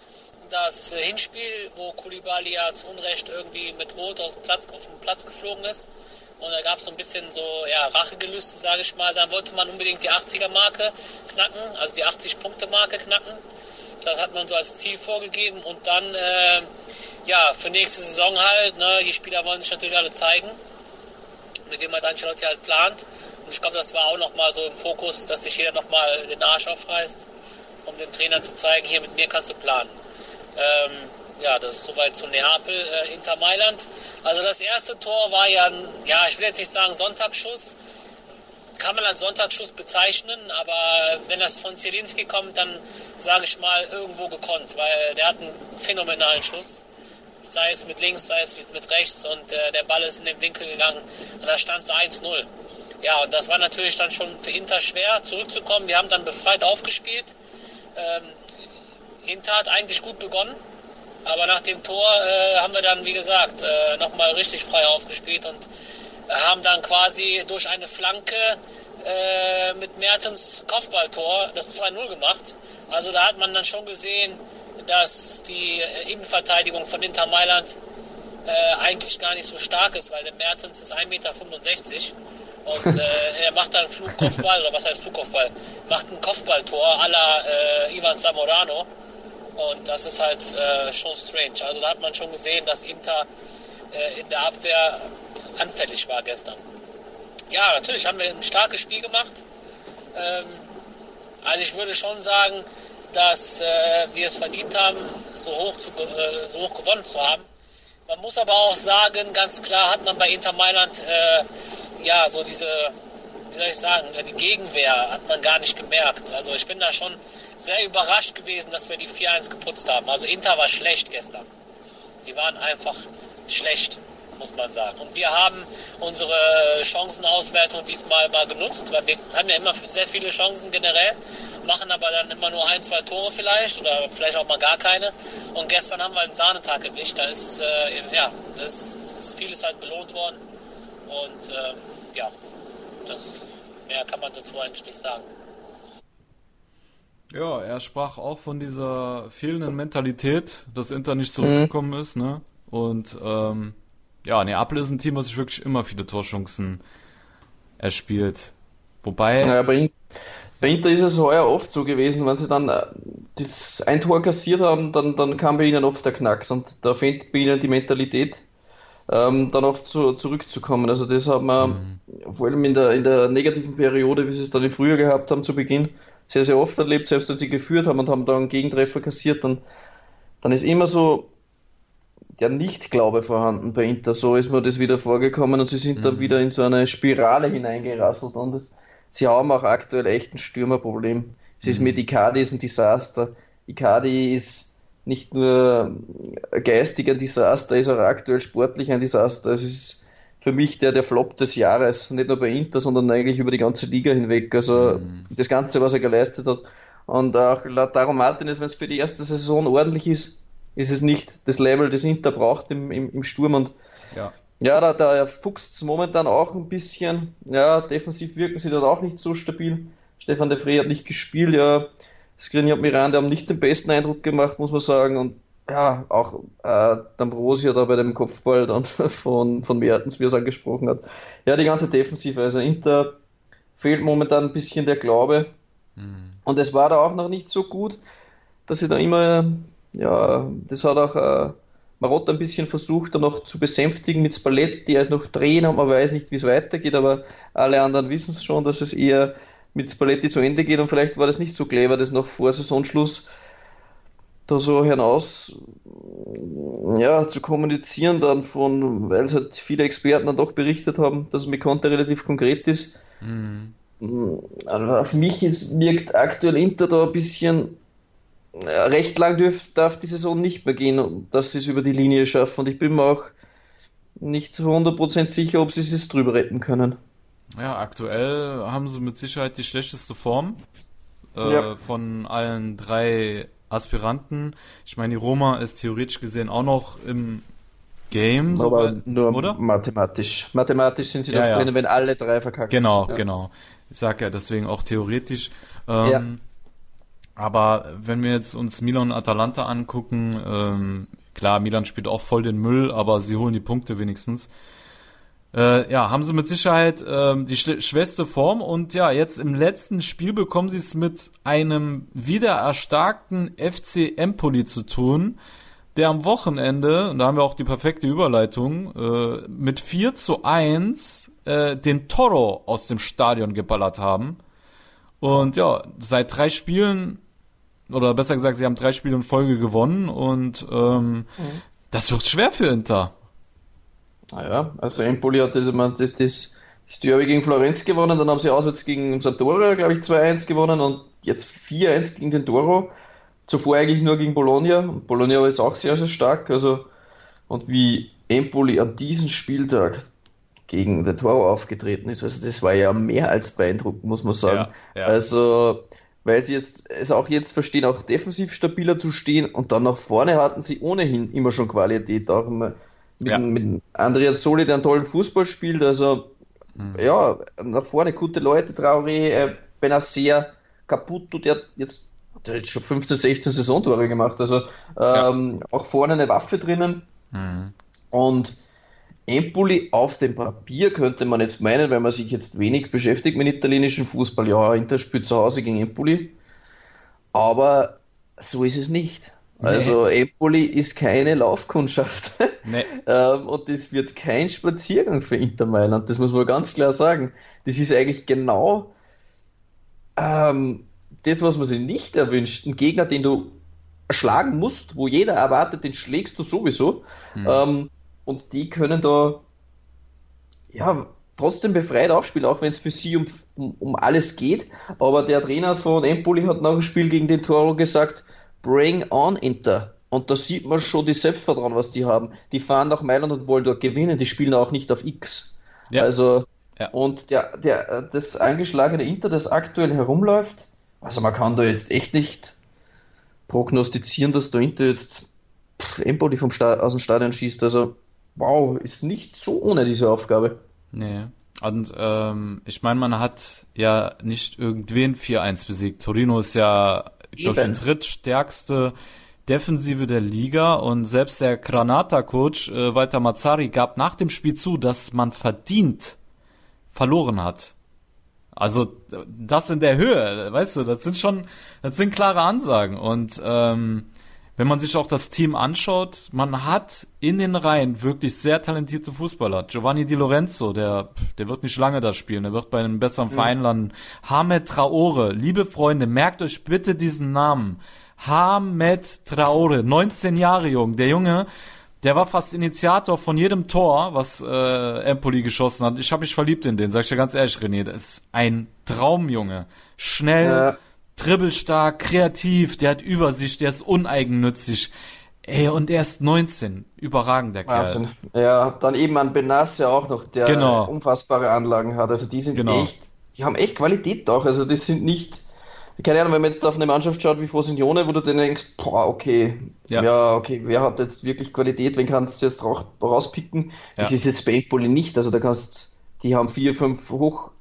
das Hinspiel, wo Koulibaly ja zu Unrecht irgendwie mit Rot aus dem Platz, auf den Platz geflogen ist. Und da gab es so ein bisschen so ja, Rachegelüste, sage ich mal. Dann wollte man unbedingt die 80er-Marke knacken, also die 80-Punkte-Marke knacken. Das hat man so als Ziel vorgegeben. Und dann, äh, ja, für nächste Saison halt, ne, die Spieler wollen sich natürlich alle zeigen mit dem halt Ancelotti halt plant. Und ich glaube, das war auch nochmal so im Fokus, dass sich jeder nochmal den Arsch aufreißt, um dem Trainer zu zeigen, hier mit mir kannst du planen. Ähm, ja, das ist soweit zu Neapel, äh, Inter Mailand. Also das erste Tor war ja, ein, ja, ich will jetzt nicht sagen Sonntagsschuss, kann man als Sonntagsschuss bezeichnen, aber wenn das von Zielinski kommt, dann sage ich mal irgendwo gekonnt, weil der hat einen phänomenalen Schuss sei es mit links, sei es mit rechts und äh, der Ball ist in den Winkel gegangen und da stand es 1-0. Ja, und das war natürlich dann schon für Inter schwer zurückzukommen. Wir haben dann befreit aufgespielt. Ähm, Inter hat eigentlich gut begonnen, aber nach dem Tor äh, haben wir dann, wie gesagt, äh, nochmal richtig frei aufgespielt und haben dann quasi durch eine Flanke äh, mit Mertens Kopfballtor das 2-0 gemacht. Also da hat man dann schon gesehen, dass die Innenverteidigung von Inter Mailand äh, eigentlich gar nicht so stark ist, weil der Mertens ist 1,65 Meter und äh, er macht dann Flugkopfball, oder was heißt Flugkopfball? Macht ein Kopfballtor la äh, Ivan Zamorano und das ist halt äh, schon strange. Also da hat man schon gesehen, dass Inter äh, in der Abwehr anfällig war gestern. Ja, natürlich haben wir ein starkes Spiel gemacht. Ähm, also ich würde schon sagen, dass äh, wir es verdient haben, so hoch, zu, äh, so hoch gewonnen zu haben. Man muss aber auch sagen, ganz klar hat man bei Inter Mailand äh, ja so diese, wie soll ich sagen, die Gegenwehr hat man gar nicht gemerkt. Also ich bin da schon sehr überrascht gewesen, dass wir die 4-1 geputzt haben. Also Inter war schlecht gestern. Die waren einfach schlecht. Muss man sagen. Und wir haben unsere Chancenauswertung diesmal mal genutzt, weil wir haben ja immer sehr viele Chancen generell, machen aber dann immer nur ein, zwei Tore vielleicht oder vielleicht auch mal gar keine. Und gestern haben wir einen Sahnetag erwischt. Da ist, äh, ja, das ist vieles halt belohnt worden. Und äh, ja, das mehr kann man dazu eigentlich nicht sagen. Ja, er sprach auch von dieser fehlenden Mentalität, dass Inter nicht zurückgekommen mhm. ist, ne? Und ähm, ja, Neapel ist ein Team, was sich wirklich immer viele Torchancen erspielt. Wobei. Ja, bei, bei Inter ist es heuer oft so gewesen, wenn sie dann äh, das ein Tor kassiert haben, dann, dann kam bei ihnen oft der Knacks und da fehlt bei ihnen die Mentalität, ähm, dann oft zu, zurückzukommen. Also das haben wir mhm. vor allem in der, in der negativen Periode, wie sie es dann im Frühjahr gehabt haben zu Beginn, sehr, sehr oft erlebt, selbst wenn sie geführt haben und haben da einen Gegentreffer kassiert, dann, dann ist immer so der Nichtglaube vorhanden bei Inter. So ist mir das wieder vorgekommen und sie sind mhm. dann wieder in so eine Spirale hineingerasselt und das, sie haben auch aktuell echt ein Stürmerproblem. Es ist mhm. mit Icardi ist ein Desaster. Icardi ist nicht nur geistig ein Desaster, ist auch aktuell sportlich ein Desaster. Es ist für mich der, der Flop des Jahres, nicht nur bei Inter, sondern eigentlich über die ganze Liga hinweg. Also mhm. das Ganze, was er geleistet hat. Und auch laut Darum Martinez, wenn es für die erste Saison ordentlich ist, ist es nicht das Level, das Inter braucht im, im, im Sturm. Und ja, ja da, da fuchst es momentan auch ein bisschen. Ja, defensiv wirken sie dort auch nicht so stabil. Stefan de Frey hat nicht gespielt, ja. Skriniar und Miranda haben nicht den besten Eindruck gemacht, muss man sagen. Und ja, auch äh, D'Ambrosia da bei dem Kopfball dann von, von Mertens, wie er es angesprochen hat. Ja, die ganze Defensive, also Inter fehlt momentan ein bisschen der Glaube. Mhm. Und es war da auch noch nicht so gut, dass sie da immer, ja, das hat auch äh, Marotta ein bisschen versucht, da noch zu besänftigen mit Spalletti. Er ist noch Trainer man weiß nicht, wie es weitergeht, aber alle anderen wissen es schon, dass es eher mit Spalletti zu Ende geht und vielleicht war das nicht so clever, das noch vor Saisonschluss da so hinaus ja, zu kommunizieren dann von, weil es halt viele Experten dann doch berichtet haben, dass mit Conte relativ konkret ist. Mhm. Also auf mich ist, wirkt aktuell Inter da ein bisschen recht lang dürf, darf die Saison nicht mehr gehen, dass sie es über die Linie schaffen und ich bin mir auch nicht zu 100% sicher, ob sie es drüber retten können. Ja, aktuell haben sie mit Sicherheit die schlechteste Form äh, ja. von allen drei Aspiranten. Ich meine, die Roma ist theoretisch gesehen auch noch im Game, aber so, nur oder? mathematisch. Mathematisch sind sie ja, noch ja. drin, wenn alle drei verkacken. Genau, ja. genau. Ich sage ja deswegen auch theoretisch. Ähm, ja. Aber wenn wir jetzt uns Milan und Atalanta angucken, ähm, klar, Milan spielt auch voll den Müll, aber sie holen die Punkte wenigstens. Äh, ja, haben sie mit Sicherheit äh, die schwächste Form und ja, jetzt im letzten Spiel bekommen sie es mit einem wieder erstarkten FC Empoli zu tun, der am Wochenende, und da haben wir auch die perfekte Überleitung, äh, mit 4 zu 1 äh, den Toro aus dem Stadion geballert haben. Und ja, seit drei Spielen, oder besser gesagt, sie haben drei Spiele in Folge gewonnen und ähm, mhm. das wird schwer für Inter. Naja, also Empoli hat das, man, das, das, das Derby gegen Florenz gewonnen, dann haben sie auswärts gegen Sampdoria, glaube ich, 2-1 gewonnen und jetzt 4-1 gegen den Toro. Zuvor eigentlich nur gegen Bologna. Und Bologna ist auch sehr, sehr stark. Also, und wie Empoli an diesem Spieltag gegen den Toro aufgetreten ist, also das war ja mehr als beeindruckend, muss man sagen. Ja, ja. Also, weil sie jetzt es auch jetzt verstehen, auch defensiv stabiler zu stehen und dann nach vorne hatten sie ohnehin immer schon Qualität. Auch mit, ja. mit Andrea Zoli, der einen tollen Fußball spielt. Also, mhm. ja, nach vorne gute Leute, Traoré, äh, Benacer, Caputo, der jetzt, der hat jetzt schon 15, 16 Saisontore gemacht. Also, ähm, ja. auch vorne eine Waffe drinnen. Mhm. Und Empoli auf dem Papier könnte man jetzt meinen, wenn man sich jetzt wenig beschäftigt mit italienischen Fußball, ja, Inter spielt zu Hause gegen Empoli. Aber so ist es nicht. Also nee. Empoli ist keine Laufkundschaft. Nee. ähm, und das wird kein Spaziergang für Inter Mailand, das muss man ganz klar sagen. Das ist eigentlich genau ähm, das, was man sich nicht erwünscht. Ein Gegner, den du schlagen musst, wo jeder erwartet, den schlägst du sowieso. Hm. Ähm, und die können da ja trotzdem befreit aufspielen, auch wenn es für sie um, um, um, alles geht. Aber der Trainer von Empoli hat nach dem Spiel gegen den Toro gesagt, Bring on Inter. Und da sieht man schon die Selbstvertrauen, was die haben. Die fahren nach Mailand und wollen dort gewinnen. Die spielen auch nicht auf X. Ja. Also, Ja. und der, der, das angeschlagene Inter, das aktuell herumläuft, also man kann da jetzt echt nicht prognostizieren, dass der Inter jetzt Empoli vom Sta aus dem Stadion schießt. Also, wow, ist nicht so ohne diese Aufgabe. Nee. Und ähm, ich meine, man hat ja nicht irgendwen 4-1 besiegt. Torino ist ja, ich glaube, die drittstärkste Defensive der Liga und selbst der Granata-Coach äh, Walter Mazzari gab nach dem Spiel zu, dass man verdient verloren hat. Also das in der Höhe, weißt du, das sind schon, das sind klare Ansagen. Und ähm, wenn man sich auch das Team anschaut, man hat in den Reihen wirklich sehr talentierte Fußballer. Giovanni Di Lorenzo, der, der wird nicht lange da spielen, der wird bei einem besseren Verein landen. Hamed Traore, liebe Freunde, merkt euch bitte diesen Namen. Hamed Traore, 19 Jahre jung, der Junge, der war fast Initiator von jedem Tor, was äh, Empoli geschossen hat. Ich habe mich verliebt in den, sag ich dir ganz ehrlich, René. Das ist ein Traumjunge. Schnell, Ja. Dribbelstark, kreativ, der hat Übersicht, der ist uneigennützig. Ey, und er ist 19. Überragend, der Kerl. Wahnsinn. Ja, dann eben an Benasse auch noch, der Genau. unfassbare Anlagen hat. Also die sind Genau. echt, die haben echt Qualität auch. Also das sind nicht, keine Ahnung, wenn man jetzt auf eine Mannschaft schaut wie Frosinone, wo du dann denkst, boah, okay, Ja. ja, okay, wer hat jetzt wirklich Qualität, wen kannst du jetzt rauspicken? Das Ja. ist jetzt bei Empoli nicht. Also da kannst, die haben vier, fünf hoch,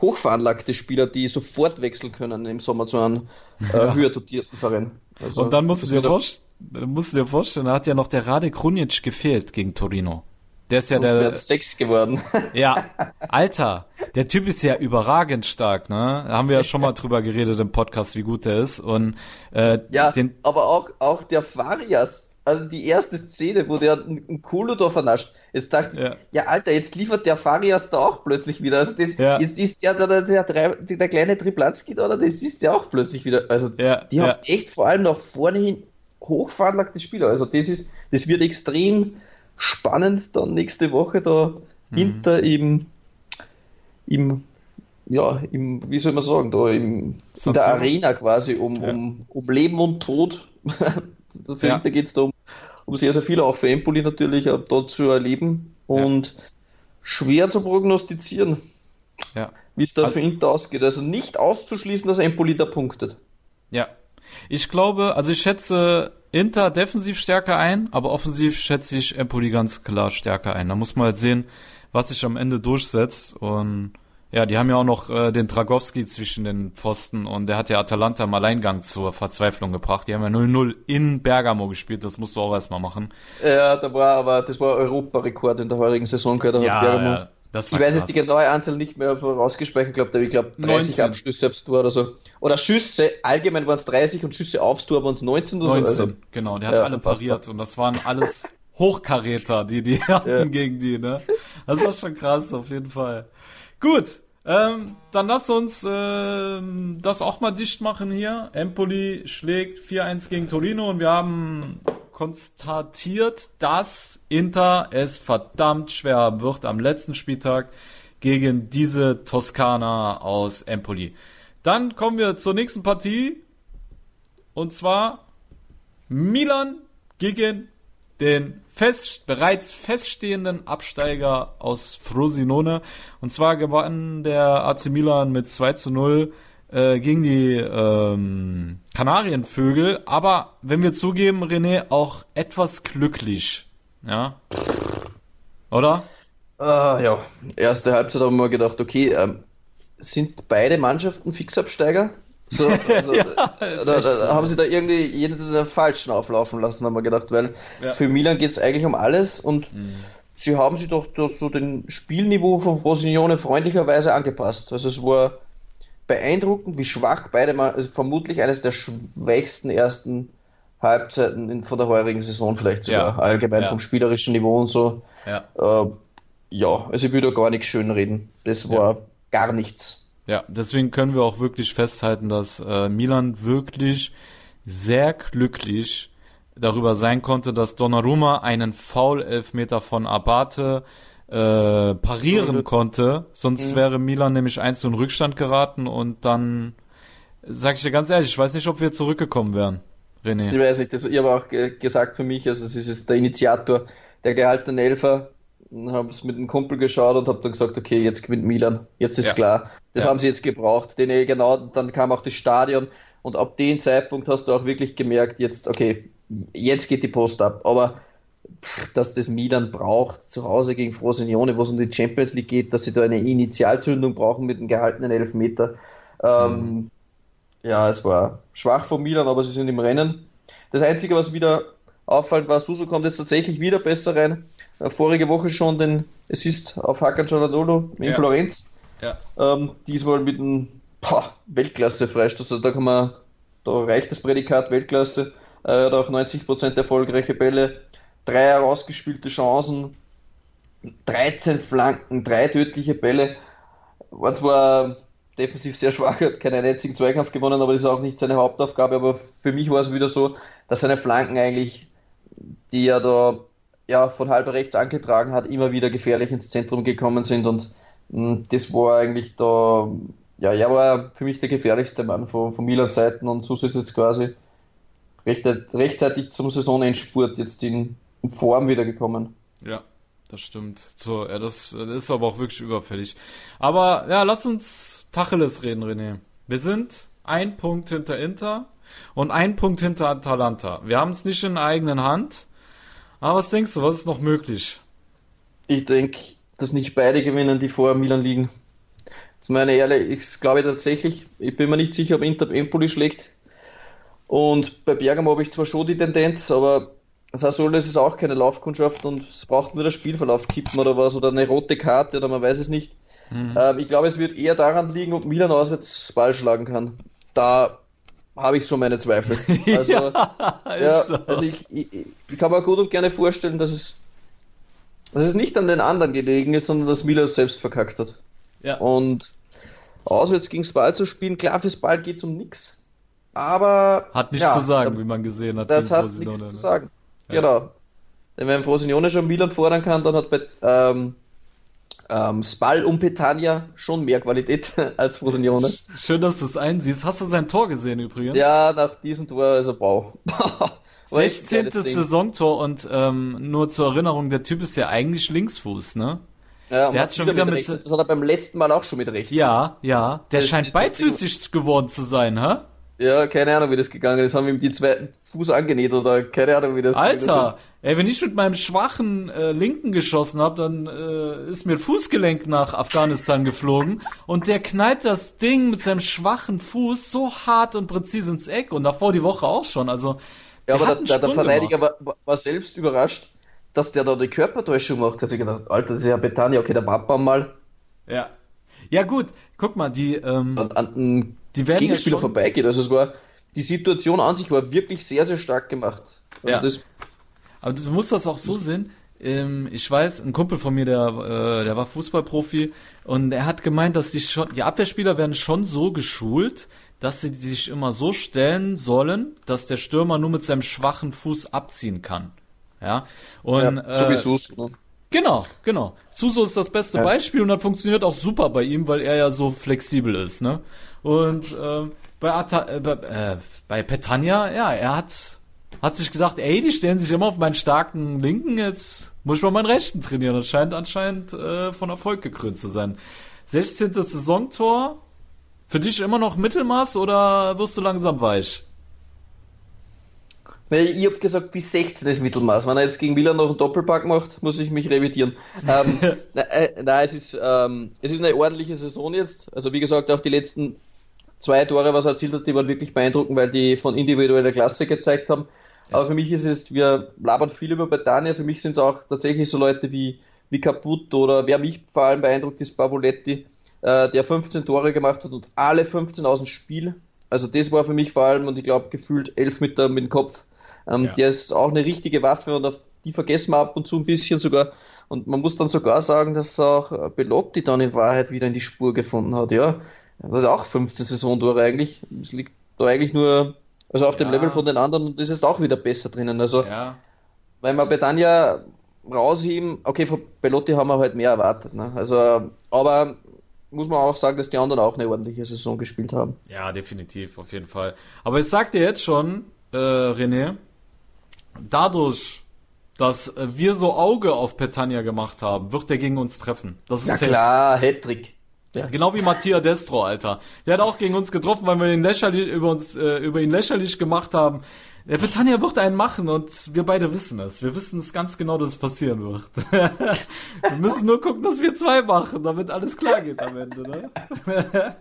hochveranlagte Spieler, die sofort wechseln können im Sommer zu einem äh, höher dotierten Verein. Also, Und dann musst du dir vorstellen, musst du dir vorstellen, da hat ja noch der Rade Krunic gefehlt gegen Torino. Der ist ja sonst der, sechs geworden. Ja, Alter, der Typ ist ja überragend stark, ne? Da haben wir ja schon mal drüber geredet im Podcast, wie gut der ist. Und äh, Ja, den, aber auch, auch der Farias, also die erste Szene, wo der einen Kulo da vernascht. Jetzt dachte ich, Ja. ja. Alter, jetzt liefert der Farias da auch plötzlich wieder. Also das, Ja. jetzt ist der, der, der, der, der kleine Triplatski da, das ist ja auch plötzlich wieder. Also Ja, die ja. haben echt vor allem nach vorne hin hochveranlagte Spieler. Also das ist, das wird extrem spannend dann nächste Woche da Mhm. hinter im, im, ja, im, wie soll man sagen, da im, in der? Arena quasi um, Ja. um, um Leben und Tod. Für Ja. Inter geht es da um, um sehr, sehr viel, auch für Empoli natürlich, dort zu erleben und schwer zu prognostizieren, ja, wie es da Also- für Inter ausgeht. Also nicht auszuschließen, dass Empoli da punktet. ja. Ich glaube, also ich schätze Inter defensiv stärker ein, aber offensiv schätze ich Empoli ganz klar stärker ein. Da muss man halt sehen, was sich am Ende durchsetzt. Und ja, die haben ja auch noch äh, den Dragowski zwischen den Pfosten und der hat ja Atalanta im Alleingang zur Verzweiflung gebracht. Die haben ja 0-0 in Bergamo gespielt, das musst du auch erstmal machen. Ja, da war aber, das war Europarekord in der heurigen Saison, gehört, da hat Bergamo. das Ich weiß krass. jetzt die genaue Anzahl nicht mehr rausgespeichert, ich glaube, ich glaube 30 19. Abschlüsse aufs Tor oder so. Oder Schüsse, allgemein waren es 30 und Schüsse aufs Tor waren es 19 oder 19, so. Also, genau, der hat Ja, alle pariert und das waren alles Hochkaräter, die die hatten Ja. gegen die, ne? Das war schon krass, auf jeden Fall. Gut, ähm, dann lass uns ähm, das auch mal dicht machen hier. Empoli schlägt 4-1 gegen Torino und wir haben konstatiert, dass Inter es verdammt schwer wird am letzten Spieltag gegen diese Toskana aus Empoli. Dann kommen wir zur nächsten Partie und zwar Milan gegen den fest, bereits feststehenden Absteiger aus Frosinone. Und zwar gewann der AC Milan mit 2 zu 0 äh, gegen die ähm, Kanarienvögel. Aber wenn wir zugeben, René, auch etwas glücklich. Ja. Oder? Ah, ja, erste Halbzeit haben wir gedacht, okay, ähm, sind beide Mannschaften Fixabsteiger? So, also, Ja, da, da, haben sie da irgendwie jeden dieser falschen auflaufen lassen, haben wir gedacht, weil Ja. für Milan geht es eigentlich um alles und sie haben sich doch so den Spielniveau von Frosinone freundlicherweise angepasst. Also es war beeindruckend, wie schwach beide mal, also vermutlich eines der schwächsten ersten Halbzeiten in, von der heurigen Saison vielleicht sogar, Ja. allgemein Ja. vom spielerischen Niveau und so. Ja. Äh, ja, also ich will da gar nichts schön reden. Das war gar nichts. Ja, deswegen können wir auch wirklich festhalten, dass äh, Milan wirklich sehr glücklich darüber sein konnte, dass Donnarumma einen Foul-Elfmeter von Abate äh, parieren Mhm. konnte. Sonst wäre Milan nämlich eins in Rückstand geraten und dann, sag ich dir ganz ehrlich, ich weiß nicht, ob wir zurückgekommen wären. René? Ich weiß nicht, das, ich habe auch ge gesagt für mich, also es ist jetzt der Initiator, der gehaltene Elfer, habe es mit einem Kumpel geschaut und habe dann gesagt, okay, jetzt gewinnt Milan, jetzt ist Ja. klar. Das Ja. haben sie jetzt gebraucht. Den eh genau, dann kam auch das Stadion und ab dem Zeitpunkt hast du auch wirklich gemerkt, jetzt, okay, jetzt geht die Post ab. Aber pff, dass das Milan braucht, zu Hause gegen Frosinone, wo es um die Champions League geht, dass sie da eine Initialzündung brauchen mit einem gehaltenen Elfmeter. Ähm, Ja, es war schwach von Milan, aber sie sind im Rennen. Das Einzige, was wieder auffallend war, Suso kommt jetzt tatsächlich wieder besser rein. Äh, Vorige Woche schon den Assist auf Hakan Çalhanoğlu in Ja. Florenz. Ja. Ähm, diesmal mit einem Weltklasse-Freistoß. Also da kann man, da reicht das Prädikat Weltklasse. Er hat auch 90% erfolgreiche Bälle, drei herausgespielte Chancen, 13 Flanken, drei tödliche Bälle. War zwar defensiv sehr schwach, hat keinen einzigen Zweikampf gewonnen, aber das ist auch nicht seine Hauptaufgabe. Aber für mich war es wieder so, dass seine Flanken eigentlich, die er da ja, von halb rechts angetragen hat, immer wieder gefährlich ins Zentrum gekommen sind und mh, das war eigentlich da, ja, er war für mich der gefährlichste Mann von, von Milan Seiten und so ist jetzt quasi recht, rechtzeitig zum Saisonendspurt jetzt in, in Form wiedergekommen. Ja, das stimmt. So, ja, das, das ist aber auch wirklich überfällig. Aber ja, lass uns Tacheles reden, René. Wir sind ein Punkt hinter Inter und ein Punkt hinter Atalanta. Wir haben es nicht in eigenen Hand. Aber was denkst du, was ist noch möglich? Ich denke, dass nicht beide gewinnen, die vor Milan liegen. Das ist meine ehrlich, ich glaube tatsächlich, ich bin mir nicht sicher, ob Inter Empoli schlägt. Und bei Bergamo habe ich zwar schon die Tendenz, aber Sassuolo ist es auch keine Laufkundschaft und es braucht nur der Spielverlauf kippen oder was oder eine rote Karte oder man weiß es nicht. Ähm, ich glaube, es wird eher daran liegen, ob Milan auswärts Ball schlagen kann. Da habe ich so meine Zweifel. Also, ja, ist so. also ich, ich, ich kann mir gut und gerne vorstellen, dass es, dass es nicht an den anderen gelegen ist, sondern dass Milan es selbst verkackt hat. ja. Und auswärts gegen Ball zu spielen, klar, fürs Ball geht es um nichts. Aber Hat nichts ja, zu sagen, da- wie man gesehen hat. das hat nichts zu ne? sagen. Ja. Genau. Denn wenn Frosinone schon Milan fordern kann, dann hat bei ähm, ähm, Spal und Petania schon mehr Qualität als Frosinone. Schön, dass du es einsiehst. Hast du sein Tor gesehen übrigens? Ja, nach diesem Tor, also wow. War echt ein 16. geiles Ding. Saisontor und ähm, nur zur Erinnerung, der Typ ist ja eigentlich Linksfuß, ne? Ja, und Der hat schon wieder mit mit rechts. Das hat er beim letzten Mal auch schon mit rechts. Ja, ja. Der Das- scheint das- beidfüßig geworden zu sein, hä? Ja, keine Ahnung, wie das gegangen ist. Haben ihm die zwei Fuß angenäht oder keine Ahnung, wie das wie Alter, das jetzt- ey, wenn ich mit meinem schwachen äh, Linken geschossen habe, dann äh, ist mir Fußgelenk nach Afghanistan geflogen und der knallt das Ding mit seinem schwachen Fuß so hart und präzise ins Eck und davor die Woche auch schon. Also Ja, aber der, der, der Verteidiger war, war- selbst überrascht, dass der da die Körpertäuschung macht. Hat sich gedacht, Alter, das ist ja Betania, okay, der Papa mal Ja. Ja gut, guck mal, die ähm, an, an Die werden ja Gegenspieler schon- vorbeigeht. Also es war, die Situation an sich war wirklich sehr, sehr stark gemacht. Also Ja. das, Aber du musst das auch so sehen. Ähm, ich weiß, ein Kumpel von mir, der, äh, der war Fußballprofi und er hat gemeint, dass die schon, die Abwehrspieler werden schon so geschult, dass sie sich immer so stellen sollen, dass der Stürmer nur mit seinem schwachen Fuß abziehen kann. Ja. Und ja, so wie äh, Sus, ne? genau, genau. Suso ist das beste Ja. Beispiel und das funktioniert auch super bei ihm, weil er ja so flexibel ist, ne? Und ähm, bei, Ata äh, bei, äh, bei Petania, ja, er hat hat sich gedacht, ey, die stellen sich immer auf meinen starken Linken, jetzt muss ich mal meinen Rechten trainieren. Das scheint anscheinend äh, von Erfolg gekrönt zu sein. 16. Saisontor, für dich immer noch Mittelmaß oder wirst du langsam weich? Nee, ich habe gesagt, bis 16 ist Mittelmaß. Wenn er jetzt gegen Milan noch einen Doppelpack macht, muss ich mich revidieren. Ähm, na, äh, nein, es ist, ähm, es ist eine ordentliche Saison jetzt. Also wie gesagt, auch die letzten zwei Tore, was er erzielt hat, die waren wirklich beeindruckend, weil die von individueller Klasse gezeigt haben. Aber für mich ist es, wir labern viel über Betania, für mich sind es auch tatsächlich so Leute wie, wie Kaput oder wer mich vor allem beeindruckt ist, Pavoletti, äh, der 15 Tore gemacht hat und alle 15 aus dem Spiel. Also das war für mich vor allem, und ich glaube gefühlt elf mit, der, mit dem Kopf. Ähm, Ja. Der ist auch eine richtige Waffe und auf die vergessen wir ab und zu ein bisschen sogar. Und man muss dann sogar sagen, dass auch äh, Belotti dann in Wahrheit wieder in die Spur gefunden hat, ja. Das ist auch 15 Saisontore eigentlich. Es liegt da eigentlich nur, also auf dem Ja. Level von den anderen und ist auch wieder besser drinnen. Also, Ja. wenn wir Betania rausheben, okay, von Belotti haben wir halt mehr erwartet, ne? Also, aber muss man auch sagen, dass die anderen auch eine ordentliche Saison gespielt haben. Ja, definitiv, auf jeden Fall. Aber ich sag dir jetzt schon, äh, René, dadurch, dass wir so Auge auf Petania gemacht haben, wird er gegen uns treffen. Das ist Ja klar, Hattrick. Ja. Genau wie Mattia Destro, Alter. Der hat auch gegen uns getroffen, weil wir ihn lächerlich, über uns, äh, über ihn lächerlich gemacht haben. Der Petania wird einen machen und wir beide wissen es. Wir wissen es ganz genau, dass es passieren wird. wir müssen nur gucken, dass wir zwei machen, damit alles klar geht am Ende, ne?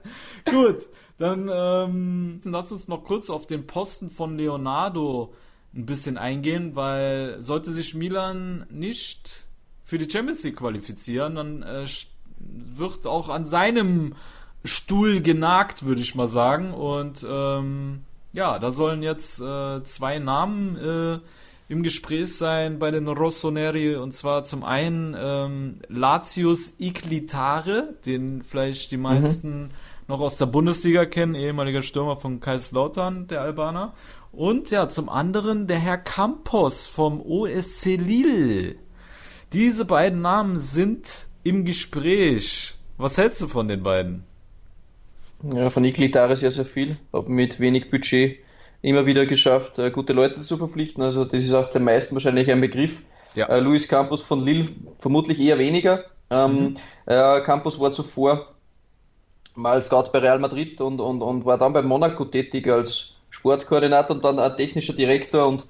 Gut, dann ähm, lass uns noch kurz auf den Posten von Leonardo ein bisschen eingehen, weil sollte sich Milan nicht für die Champions League qualifizieren, dann äh, wird auch an seinem Stuhl genagt, würde ich mal sagen. Und ähm, ja, da sollen jetzt äh, zwei Namen äh, im Gespräch sein bei den Rossoneri. Und zwar zum einen ähm, Latius Iglitare, den vielleicht die meisten noch aus der Bundesliga kennen, ehemaliger Stürmer von Kaiserslautern, der Albaner. Und ja, zum anderen der Herr Campos vom OSC Lille. Diese beiden Namen sind im Gespräch. Was hältst du von den beiden? Ja, von Iglitare sehr, sehr viel. Hab mit wenig Budget immer wieder geschafft, äh, gute Leute zu verpflichten. Also das ist auch den meisten wahrscheinlich ein Begriff. Ja. Äh, Luis Campos von Lille vermutlich eher weniger. Ähm, äh, Campos war zuvor mal Scout bei Real Madrid und, und, und war dann bei Monaco tätig als Sportkoordinator und dann ein technischer Direktor und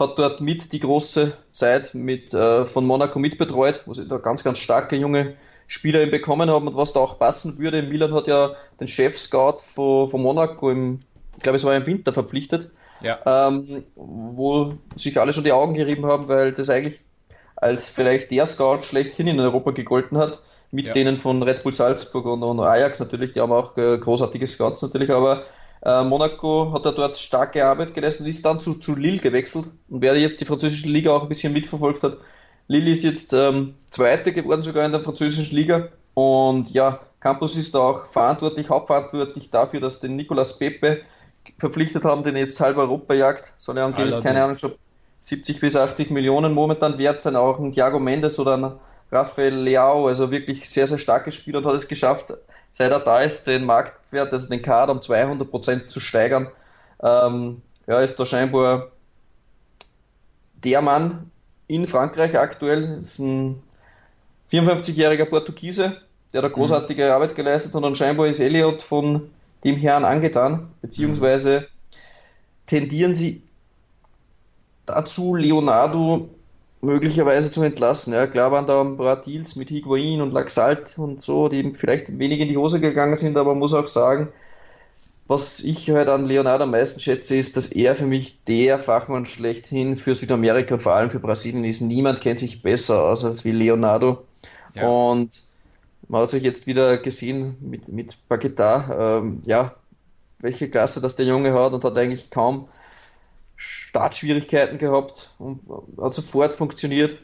hat dort mit die große Zeit mit, äh, von Monaco mitbetreut, wo sie da ganz, ganz starke junge Spieler bekommen haben und was da auch passen würde. Milan hat ja den Chef-Scout von, von Monaco im, ich glaube es war im Winter verpflichtet, Ja. ähm, wo sich alle schon die Augen gerieben haben, weil das eigentlich als vielleicht der Scout schlechthin in Europa gegolten hat, mit Ja. denen von Red Bull Salzburg und, und Ajax natürlich, die haben auch äh, großartige Scouts natürlich, aber äh, Monaco hat da dort starke Arbeit geleistet, ist dann zu, zu Lille gewechselt. Und wer jetzt die französische Liga auch ein bisschen mitverfolgt hat, Lille ist jetzt ähm, Zweite geworden sogar in der französischen Liga. Und ja, Campus ist da auch verantwortlich, hauptverantwortlich dafür, dass den Nicolas Pepe verpflichtet haben, den jetzt halb Europa jagt, soll ja angeblich, Allerdings. keine Ahnung, schon 70 bis 80 Millionen momentan wert sein, auch ein Thiago Mendes oder ein Rafael Leao, also wirklich sehr, sehr starke Spieler und hat es geschafft, seit er da ist, den Marktwert, also den Kader um 200 Prozent zu steigern. Ähm, ja, ist da scheinbar der Mann in Frankreich aktuell, ist ein 54-jähriger Portugiese, der da großartige Arbeit geleistet hat und scheinbar ist Elliot von dem Herrn angetan, beziehungsweise tendieren sie dazu, Leonardo möglicherweise zu entlassen. Ja, klar waren da ein paar Deals mit Higuain und Laxalt und so, die vielleicht wenig in die Hose gegangen sind, aber man muss auch sagen, was ich halt an Leonardo am meisten schätze, ist, dass er für mich der Fachmann schlechthin für Südamerika, vor allem für Brasilien ist. Niemand kennt sich besser aus als wie Leonardo. Ja. Und man hat sich jetzt wieder gesehen mit, mit Paquetá, ähm, ja, welche Klasse das der Junge hat und hat eigentlich kaum Startschwierigkeiten gehabt und hat sofort funktioniert.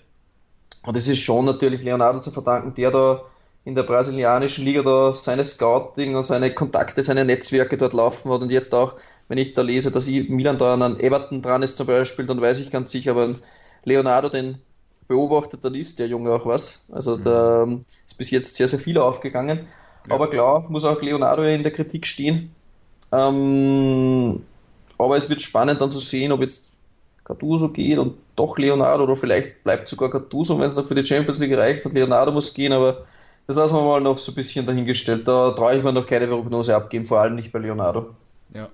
Und es ist schon natürlich Leonardo zu verdanken, der da in der brasilianischen Liga da seine Scouting und seine Kontakte, seine Netzwerke dort laufen hat und jetzt auch, wenn ich da lese, dass Milan da an Everton dran ist zum Beispiel, dann weiß ich ganz sicher, wenn Leonardo den beobachtet, dann ist der Junge auch was. Also da ähm, ist bis jetzt sehr, sehr viel aufgegangen. Aber klar, muss auch Leonardo in der Kritik stehen. Ähm, aber es wird spannend dann zu sehen, ob jetzt Gattuso geht und doch Leonardo oder vielleicht bleibt sogar Gattuso, wenn es noch für die Champions League reicht und Leonardo muss gehen, aber das lassen wir mal noch so ein bisschen dahingestellt. Da traue ich mir noch keine Prognose abgeben, vor allem nicht bei Leonardo. Ja.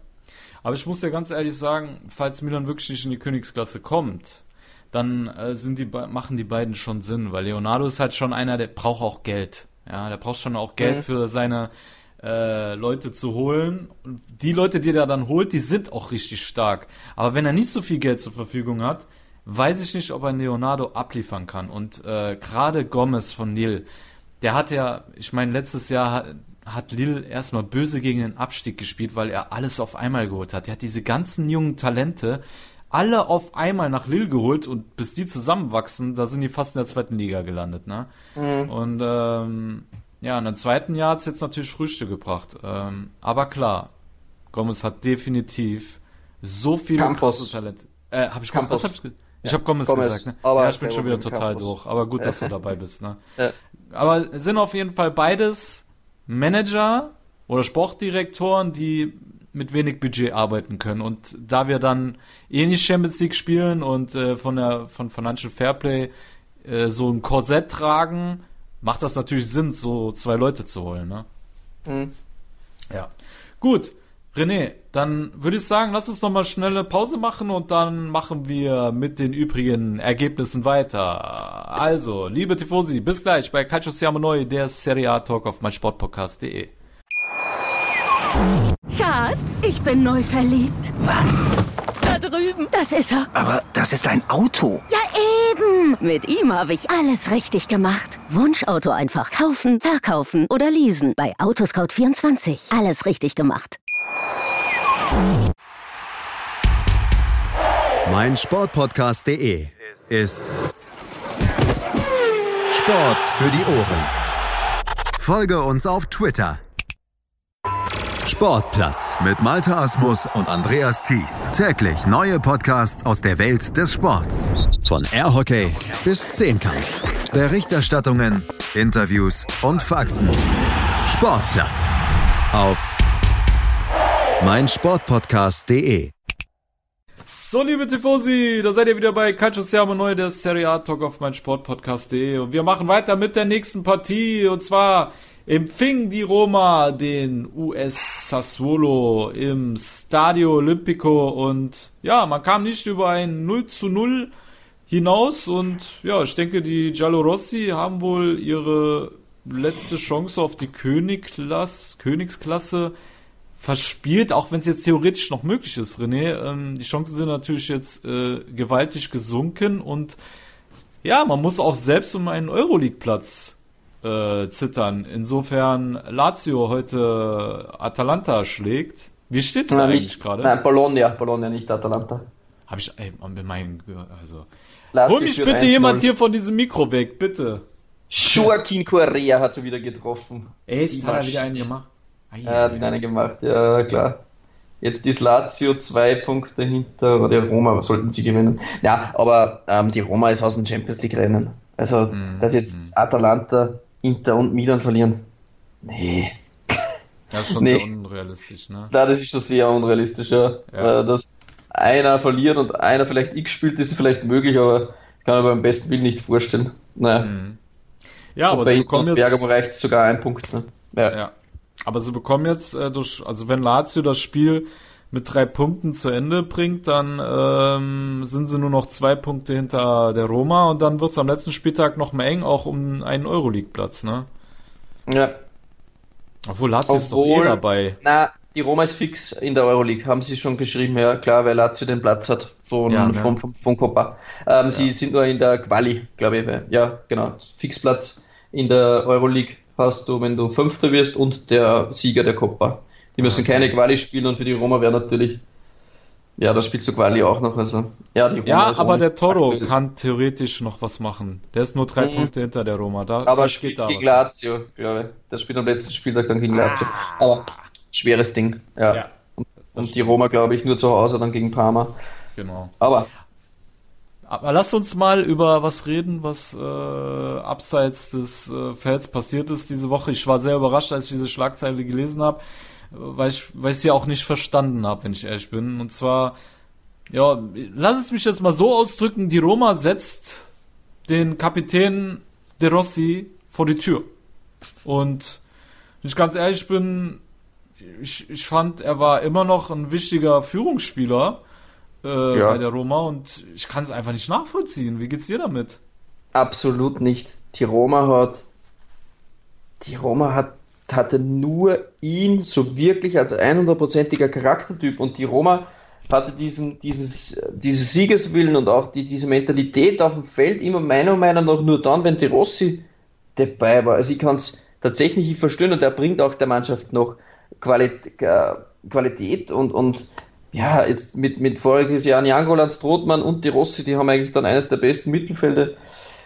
Aber ich muss dir ganz ehrlich sagen, falls Milan wirklich nicht in die Königsklasse kommt, dann äh, sind die machen die beiden schon Sinn, weil Leonardo ist halt schon einer, der braucht auch Geld. Ja, der braucht schon auch Geld Mhm. für seine äh, Leute zu holen. Und die Leute, die er dann holt, die sind auch richtig stark. Aber wenn er nicht so viel Geld zur Verfügung hat, weiß ich nicht, ob ein Leonardo abliefern kann. Und äh, gerade Gomez von Lille, der hat ja, ich meine, letztes Jahr hat, hat Lille erstmal böse gegen den Abstieg gespielt, weil er alles auf einmal geholt hat. Er hat diese ganzen jungen Talente alle auf einmal nach Lille geholt und bis die zusammenwachsen, da sind die fast in der zweiten Liga gelandet, ne? Und ähm, ja, in der zweiten Jahr hat's jetzt natürlich Früchte gebracht. Ähm, aber klar, Gomez hat definitiv so viele Campos. große Talente. Äh, hab ich Campos. was hab ich ge- Ich habe Gomez, Gomez, gesagt, ne? aber ja, ich bin schon wieder total Campos. durch. Aber gut, dass du dabei bist, ne? Ja. Aber es sind auf jeden Fall beides Manager oder Sportdirektoren, die mit wenig Budget arbeiten können. Und da wir dann eh nicht Champions League spielen und äh, von der von Financial Fairplay äh, so ein Korsett tragen, macht das natürlich Sinn, so zwei Leute zu holen. Ne? Mhm. Ja. Gut, René, dann würde ich sagen, lass uns noch mal schnelle Pause machen und dann machen wir mit den übrigen Ergebnissen weiter. Also, liebe Tifosi, bis gleich bei Calcio Siamo Neu, der Serie A Talk auf meinsportpodcast.de. Schatz, ich bin neu verliebt. Was? Da drüben. Das ist er. Aber das ist ein Auto. Ja, eben. Mit ihm habe ich alles richtig gemacht. Wunschauto einfach kaufen, verkaufen oder leasen. Bei Autoscout24. Alles richtig gemacht. Mein Sportpodcast.de ist Sport für die Ohren. Folge uns auf Twitter. Sportplatz mit Malta Asmus und Andreas Thies. Täglich neue Podcasts aus der Welt des Sports. Von Airhockey bis Zehnkampf. Berichterstattungen, Interviews und Fakten. Sportplatz auf meinsportpodcast.de. So, liebe Tifosi, da seid ihr wieder bei Calcio Siamo Neu, der Serie A Talk auf meinsportpodcast.de und wir machen weiter mit der nächsten Partie und zwar empfing die Roma den US Sassuolo im Stadio Olimpico und ja, man kam nicht über ein 0 zu 0 hinaus und ja, ich denke, die Giallorossi haben wohl ihre letzte Chance auf die Königsklasse, Königsklasse verspielt, auch wenn es jetzt theoretisch noch möglich ist, René. Ähm, die Chancen sind natürlich jetzt äh, gewaltig gesunken und ja, man muss auch selbst um einen Euroleague-Platz äh, zittern. Insofern Lazio heute Atalanta schlägt. Wie steht's Nein, eigentlich nicht, gerade? nein, Bologna, Bologna, nicht Atalanta. Habe ich, ey, mein, also. Lazio Hol mich bitte 1-0. jemand hier von diesem Mikro weg, bitte. Joaquin Correa hat sie wieder getroffen. Echt? Hat er wieder einen gemacht? Ei, Er hat ei, ihn ei. eine gemacht, ja klar. Jetzt ist Lazio zwei Punkte hinter oder die Roma, was sollten sie gewinnen? Ja, aber ähm, die Roma ist aus dem Champions League Rennen. Also, Mhm, dass jetzt Atalanta, Inter und Milan verlieren. Nee. Das ist schon Nee. sehr unrealistisch, ne? Na, das ist schon sehr unrealistisch, ja. Ja. Äh, Dass einer verliert und einer vielleicht X spielt, ist vielleicht möglich, aber ich kann mir beim besten Willen nicht vorstellen. Naja. Mhm. Ja, Und aber bei sie bekommen jetzt. Bergamo reicht sogar ein Punkt. Ne? Ja. Ja. Aber sie bekommen jetzt äh, durch, also wenn Lazio das Spiel mit drei Punkten zu Ende bringt, dann ähm, sind sie nur noch zwei Punkte hinter der Roma und dann wird es am letzten Spieltag noch mal eng, auch um einen Euroleague-Platz, ne? ja. Obwohl Lazio ist doch eh dabei. Na, die Roma ist fix in der Euroleague, haben sie schon geschrieben, ja klar, weil Lazio den Platz hat von, Ja, ne? von, von, von Copa. Ähm, Sie sind nur in der Quali, glaube ich. weil- Ja, genau. Fixplatz in der Euroleague hast du, wenn du Fünfter wirst und der Sieger der Copa. Die müssen keine Quali spielen und für die Roma wäre natürlich, ja, da spielst du Quali auch noch. Also, ja, die Roma Ja, aber der Toro aktuell. kann theoretisch noch was machen. Der ist nur drei Mhm. Punkte hinter der Roma. Da Aber spielt da gegen was. Lazio, glaube ich. Der spielt am letzten Spieltag dann gegen Lazio. Aber schweres Ding, ja. Ja, Und die Roma, glaube ich, nur zu Hause dann gegen Parma. genau. Aber Aber lass uns mal über was reden, was äh, abseits des äh, Felds passiert ist diese Woche. Ich war sehr überrascht, als ich diese Schlagzeile gelesen habe, weil ich, weil ich sie auch nicht verstanden habe, wenn ich ehrlich bin. Und zwar, ja, lass es mich jetzt mal so ausdrücken, die Roma setzt den Kapitän De Rossi vor die Tür. Und wenn ich ganz ehrlich bin, ich, ich fand, er war immer noch ein wichtiger Führungsspieler äh, Ja. bei der Roma und ich kann es einfach nicht nachvollziehen. Wie geht's dir damit? absolut nicht. Die Roma hat, die Roma hat, hatte nur ihn so wirklich als 100%iger Charaktertyp und die Roma hatte diesen, dieses, diesen Siegeswillen und auch die, diese Mentalität auf dem Feld immer meiner Meinung nach nur dann, wenn De Rossi dabei war. Also ich kann es tatsächlich nicht verstehen und er bringt auch der Mannschaft noch Qualität, äh, Qualität und, und ja, jetzt mit, mit voriges Jahr Niangolan, Strothmann und De Rossi, die haben eigentlich dann eines der besten Mittelfelder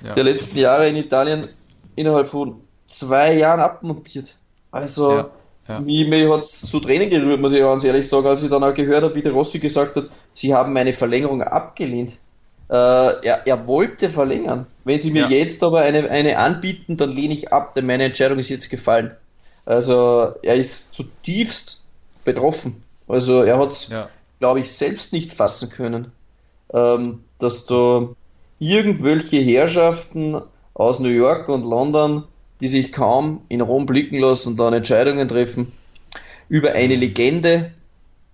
Ja. der letzten Jahre in Italien innerhalb von zwei Jahren abmontiert. Also, Ja, ja. mich, mich hat es zu Tränen gerührt, muss ich ganz ehrlich sagen, als ich dann auch gehört habe, wie der Rossi gesagt hat, sie haben meine Verlängerung abgelehnt. Äh, er, er wollte verlängern. Wenn sie mir Ja. jetzt aber eine, eine anbieten, dann lehne ich ab, denn meine Entscheidung ist jetzt gefallen. Also, er ist zutiefst betroffen Also er hat es, Ja. glaube ich, selbst nicht fassen können, ähm, dass da irgendwelche Herrschaften aus New York und London, die sich kaum in Rom blicken lassen, dann Entscheidungen treffen über eine Legende.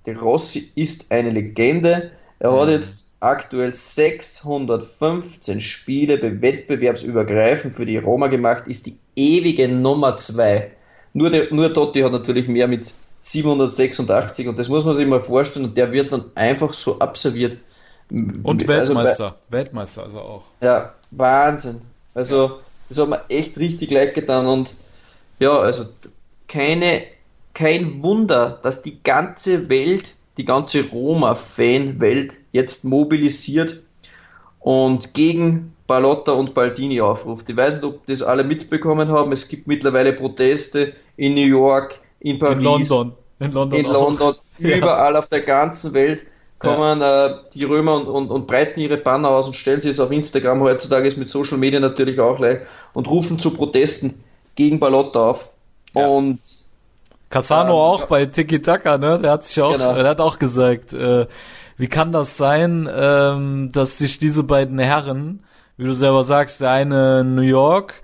Der Rossi ist eine Legende. Er hat jetzt aktuell 615 Spiele be- wettbewerbsübergreifend für die Roma gemacht, ist die ewige Nummer 2. Nur, der, nur Totti hat natürlich mehr mit 786 und das muss man sich mal vorstellen und der wird dann einfach so absolviert. Und Also bei- Weltmeister. Weltmeister also auch. ja, Wahnsinn. Also, das hat mir echt richtig leid getan und ja, also keine, kein Wunder, dass die ganze Welt, die ganze Roma-Fan-Welt jetzt mobilisiert und gegen Balotta und Baldini aufruft. Ich weiß nicht, ob das alle mitbekommen haben. Es gibt mittlerweile Proteste in New York, in Paris, In London. In London. in. London, Ja. überall auf der ganzen Welt kommen äh, die Römer und, und, und breiten ihre Banner aus und stellen sie jetzt auf Instagram. Heutzutage ist mit Social Media natürlich auch leicht und rufen zu Protesten gegen Balotta auf. Ja. Und Cassano Ähm, auch bei Tiki Taka, ne? Der hat sich auch, Genau. der hat auch gesagt, äh, wie kann das sein, ähm, dass sich diese beiden Herren, wie du selber sagst, der eine in New York,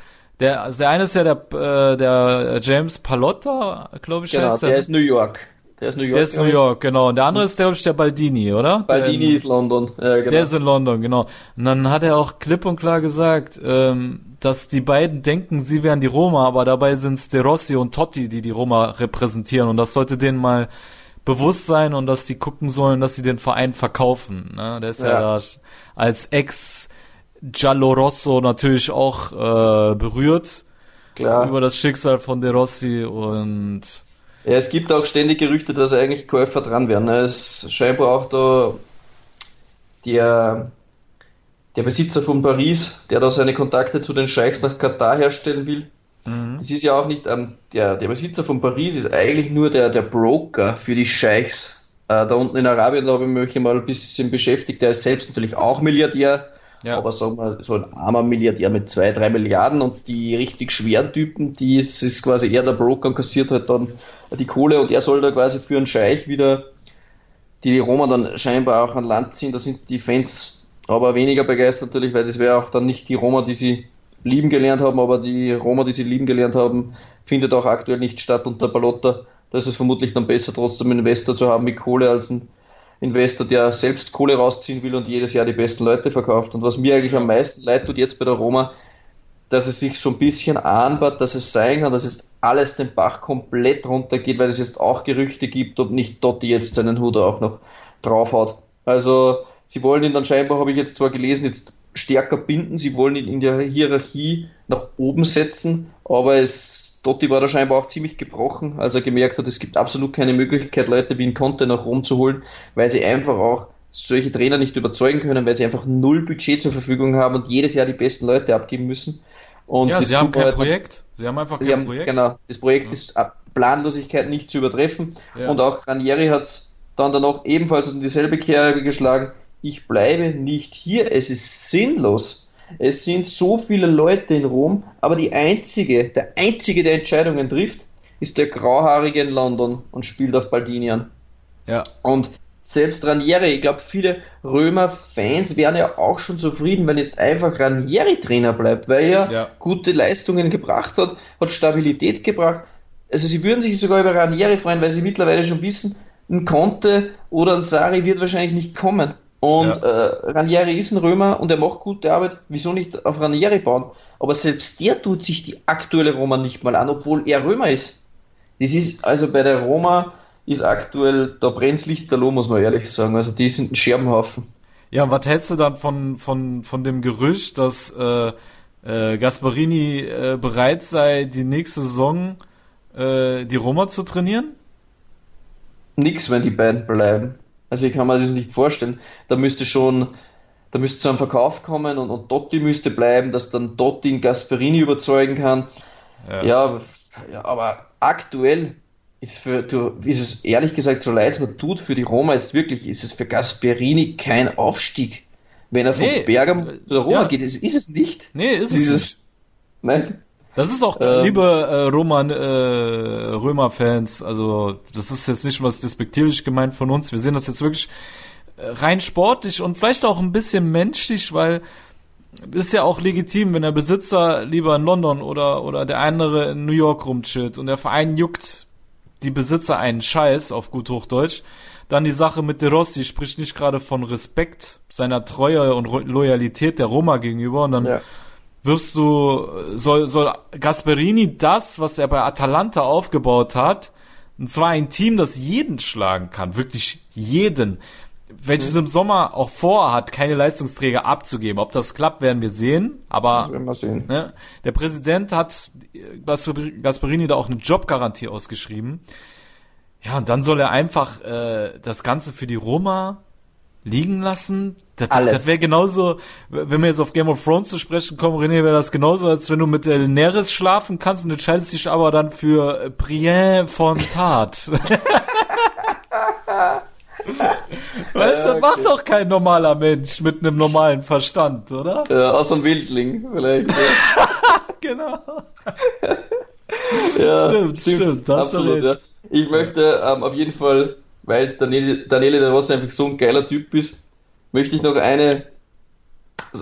der, also der eine ist ja der, äh, der James Palotta, glaube ich, genau, heißt der ist New York. Der ist New York. der ist New York, genau. Und der andere ist, glaube ich, der Baldini, oder? Baldini der, ist London. Ja, genau. Der ist in London, genau. Und dann hat er auch klipp und klar gesagt, ähm, dass die beiden denken, sie wären die Roma, aber dabei sind es De Rossi und Totti, die die Roma repräsentieren. Und das sollte denen mal bewusst sein und dass die gucken sollen, dass sie den Verein verkaufen. Ne? Der ist ja, Ja. da als Ex Giallo Rosso natürlich auch äh, berührt Klar. über das Schicksal von De Rossi und Ja, es gibt auch ständig Gerüchte, dass eigentlich Käufer dran wären. Es scheinbar auch da der, der Besitzer von Paris, der da seine Kontakte zu den Scheichs nach Katar herstellen will. Das ist ja auch nicht, ähm, der, der Besitzer von Paris ist eigentlich nur der, der Broker für die Scheichs. Äh, da unten in Arabien, da habe ich mich mal ein bisschen beschäftigt. Der ist selbst natürlich auch Milliardär, Ja. aber sagen wir so ein armer Milliardär mit zwei, drei Milliarden und die richtig schweren Typen, die ist, ist quasi er der Broker und kassiert halt dann die Kohle und er soll da quasi für einen Scheich wieder die Roma dann scheinbar auch an Land ziehen. Da sind die Fans aber weniger begeistert natürlich, weil das wäre auch dann nicht die Roma, die sie lieben gelernt haben, aber die Roma, die sie lieben gelernt haben, findet auch aktuell nicht statt unter Balotta. Da ist es vermutlich dann besser, trotzdem einen Investor zu haben mit Kohle als ein Investor, der selbst Kohle rausziehen will und jedes Jahr die besten Leute verkauft. Und was mir eigentlich am meisten leid tut jetzt bei der Roma, dass es sich so ein bisschen anbahnt, dass es sein kann, dass es alles den Bach komplett runtergeht, weil es jetzt auch Gerüchte gibt, ob nicht Dotti jetzt seinen Hut auch noch draufhaut. Also sie wollen ihn dann scheinbar, habe ich jetzt zwar gelesen, jetzt stärker binden, sie wollen ihn in der Hierarchie nach oben setzen, aber es Dotti war da scheinbar auch ziemlich gebrochen, als er gemerkt hat, es gibt absolut keine Möglichkeit, Leute wie ein Conte nach Rom zu holen, weil sie einfach auch solche Trainer nicht überzeugen können, weil sie einfach null Budget zur Verfügung haben und jedes Jahr die besten Leute abgeben müssen. Und ja, sie haben kein halt- Projekt. Sie haben einfach kein haben, Projekt. Genau, das Projekt ist ab Planlosigkeit nicht zu übertreffen. Ja. Und auch Ranieri hat es dann danach ebenfalls in dieselbe Kerbe geschlagen. Ich bleibe nicht hier. Es ist sinnlos. Es sind so viele Leute in Rom, aber die einzige, der einzige, der Entscheidungen trifft, ist der Grauhaarige in London und spielt auf Baldini an. Ja. Und selbst Ranieri, ich glaube, viele Römer-Fans wären ja auch schon zufrieden, wenn jetzt einfach Ranieri Trainer bleibt, weil er Ja. gute Leistungen gebracht hat, hat Stabilität gebracht. Also sie würden sich sogar über Ranieri freuen, weil sie mittlerweile schon wissen, ein Conte oder ein Sari wird wahrscheinlich nicht kommen. Und Ja. äh, Ranieri ist ein Römer und er macht gute Arbeit. Wieso nicht auf Ranieri bauen? Aber selbst der tut sich die aktuelle Roma nicht mal an, obwohl er Römer ist. Das ist also bei der Roma ist aktuell, da brennt's Lichterloh, muss man ehrlich sagen. Also die sind ein Scherbenhaufen. Ja, und was hältst du dann von, von, von dem Gerücht, dass äh, äh, Gasparini äh, bereit sei, die nächste Saison äh, die Roma zu trainieren? Nix, wenn die beiden bleiben. Also ich kann mir das nicht vorstellen. Da müsste schon, da müsste zu einem Verkauf kommen und, und Dotti müsste bleiben, dass dann Dotti in Gasperini überzeugen kann. Ja, ja, aber aktuell ist, für, du, ist es ehrlich gesagt, so leid es mir tut für die Roma jetzt wirklich, ist es für Gasperini kein Aufstieg. Wenn er von Nee, Bergamo zu der Roma ja. geht, ist, ist es nicht. Nee, ist es Dieses, nein. Das ist auch, ähm, liebe äh, Roman, äh, Römer-Fans, also das ist jetzt nicht was despektierlich gemeint von uns. Wir sehen das jetzt wirklich äh, rein sportlich und vielleicht auch ein bisschen menschlich, weil ist ja auch legitim, wenn der Besitzer lieber in London oder, oder der andere in New York rumchillt und der Verein juckt die Besitzer einen Scheiß, auf gut Hochdeutsch. Dann die Sache mit De Rossi spricht nicht gerade von Respekt, seiner Treue und Loyalität der Roma gegenüber und dann ja. Wirst du, soll, soll Gasperini das, was er bei Atalanta aufgebaut hat, und zwar ein Team, das jeden schlagen kann, wirklich jeden, welches mhm. im Sommer auch vorhat, keine Leistungsträger abzugeben. Ob das klappt, werden wir sehen. Aber wir sehen. Ne, der Präsident hat Gasperini da auch eine Jobgarantie ausgeschrieben. Ja, und dann soll er einfach äh, das Ganze für die Roma liegen lassen. Das, Alles. das wäre genauso, wenn wir jetzt auf Game of Thrones zu sprechen kommen, René, wäre das genauso, als wenn du mit Daenerys schlafen kannst und entscheidest dich aber dann für Brienne von Tat. weißt du, ja, okay. macht doch kein normaler Mensch mit einem normalen Verstand, oder? Ja, außer ein Wildling vielleicht. Ja. genau. ja, stimmt, stimmt, stimmt absolut. Ja. Ich möchte ähm, auf jeden Fall, weil Daniele, Daniele De Rossi einfach so ein geiler Typ ist, möchte ich noch eine,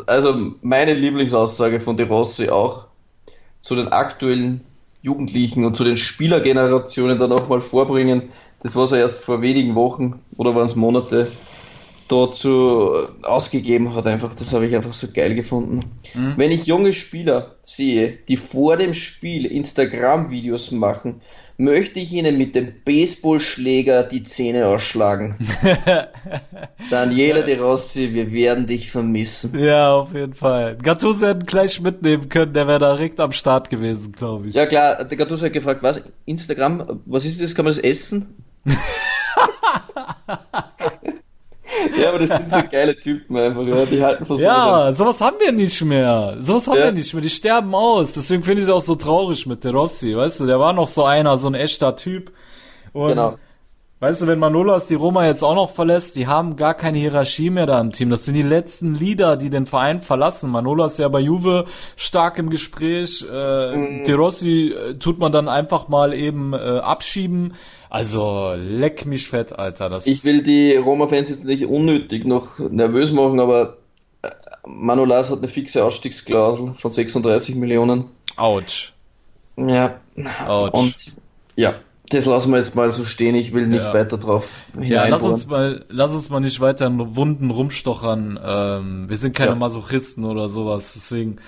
also meine Lieblingsaussage von De Rossi auch zu den aktuellen Jugendlichen und zu den Spielergenerationen dann auch mal vorbringen, das, was er erst vor wenigen Wochen oder waren es Monate dazu ausgegeben hat, einfach, das habe ich einfach so geil gefunden. Mhm. Wenn ich junge Spieler sehe, die vor dem Spiel Instagram-Videos machen, möchte ich ihnen mit dem Baseballschläger die Zähne ausschlagen. Daniele De Rossi, wir werden dich vermissen. Ja, auf jeden Fall. Gattuso hätten gleich mitnehmen können, der wäre direkt am Start gewesen, glaube ich. Ja klar, der Gattuso hat gefragt, was, Instagram, was ist das, kann man das essen? ja, aber das sind so geile Typen einfach, ja, die halten von Ja, sowas haben wir nicht mehr. Sowas haben ja. wir nicht mehr. Die sterben aus. Deswegen finde ich es auch so traurig mit der Rossi, weißt du, der war noch so einer, so ein echter Typ. Und genau. Weißt du, wenn Manolas die Roma jetzt auch noch verlässt, die haben gar keine Hierarchie mehr da im Team. Das sind die letzten Leader, die den Verein verlassen. Manolas ist ja bei Juve stark im Gespräch. Äh, mhm. De Rossi äh, tut man dann einfach mal eben äh, abschieben. Also leck mich fett, Alter. Das ich will die Roma-Fans jetzt nicht unnötig noch nervös machen, aber äh, Manolas hat eine fixe Ausstiegsklausel von 36 Millionen. Autsch. Ja. Autsch. Und ja, das lassen wir jetzt mal so stehen. Ich will nicht ja. weiter drauf Ja, lass uns mal, lass uns mal nicht weiter in Wunden rumstochern. Ähm, wir sind keine ja. Masochisten oder sowas. Deswegen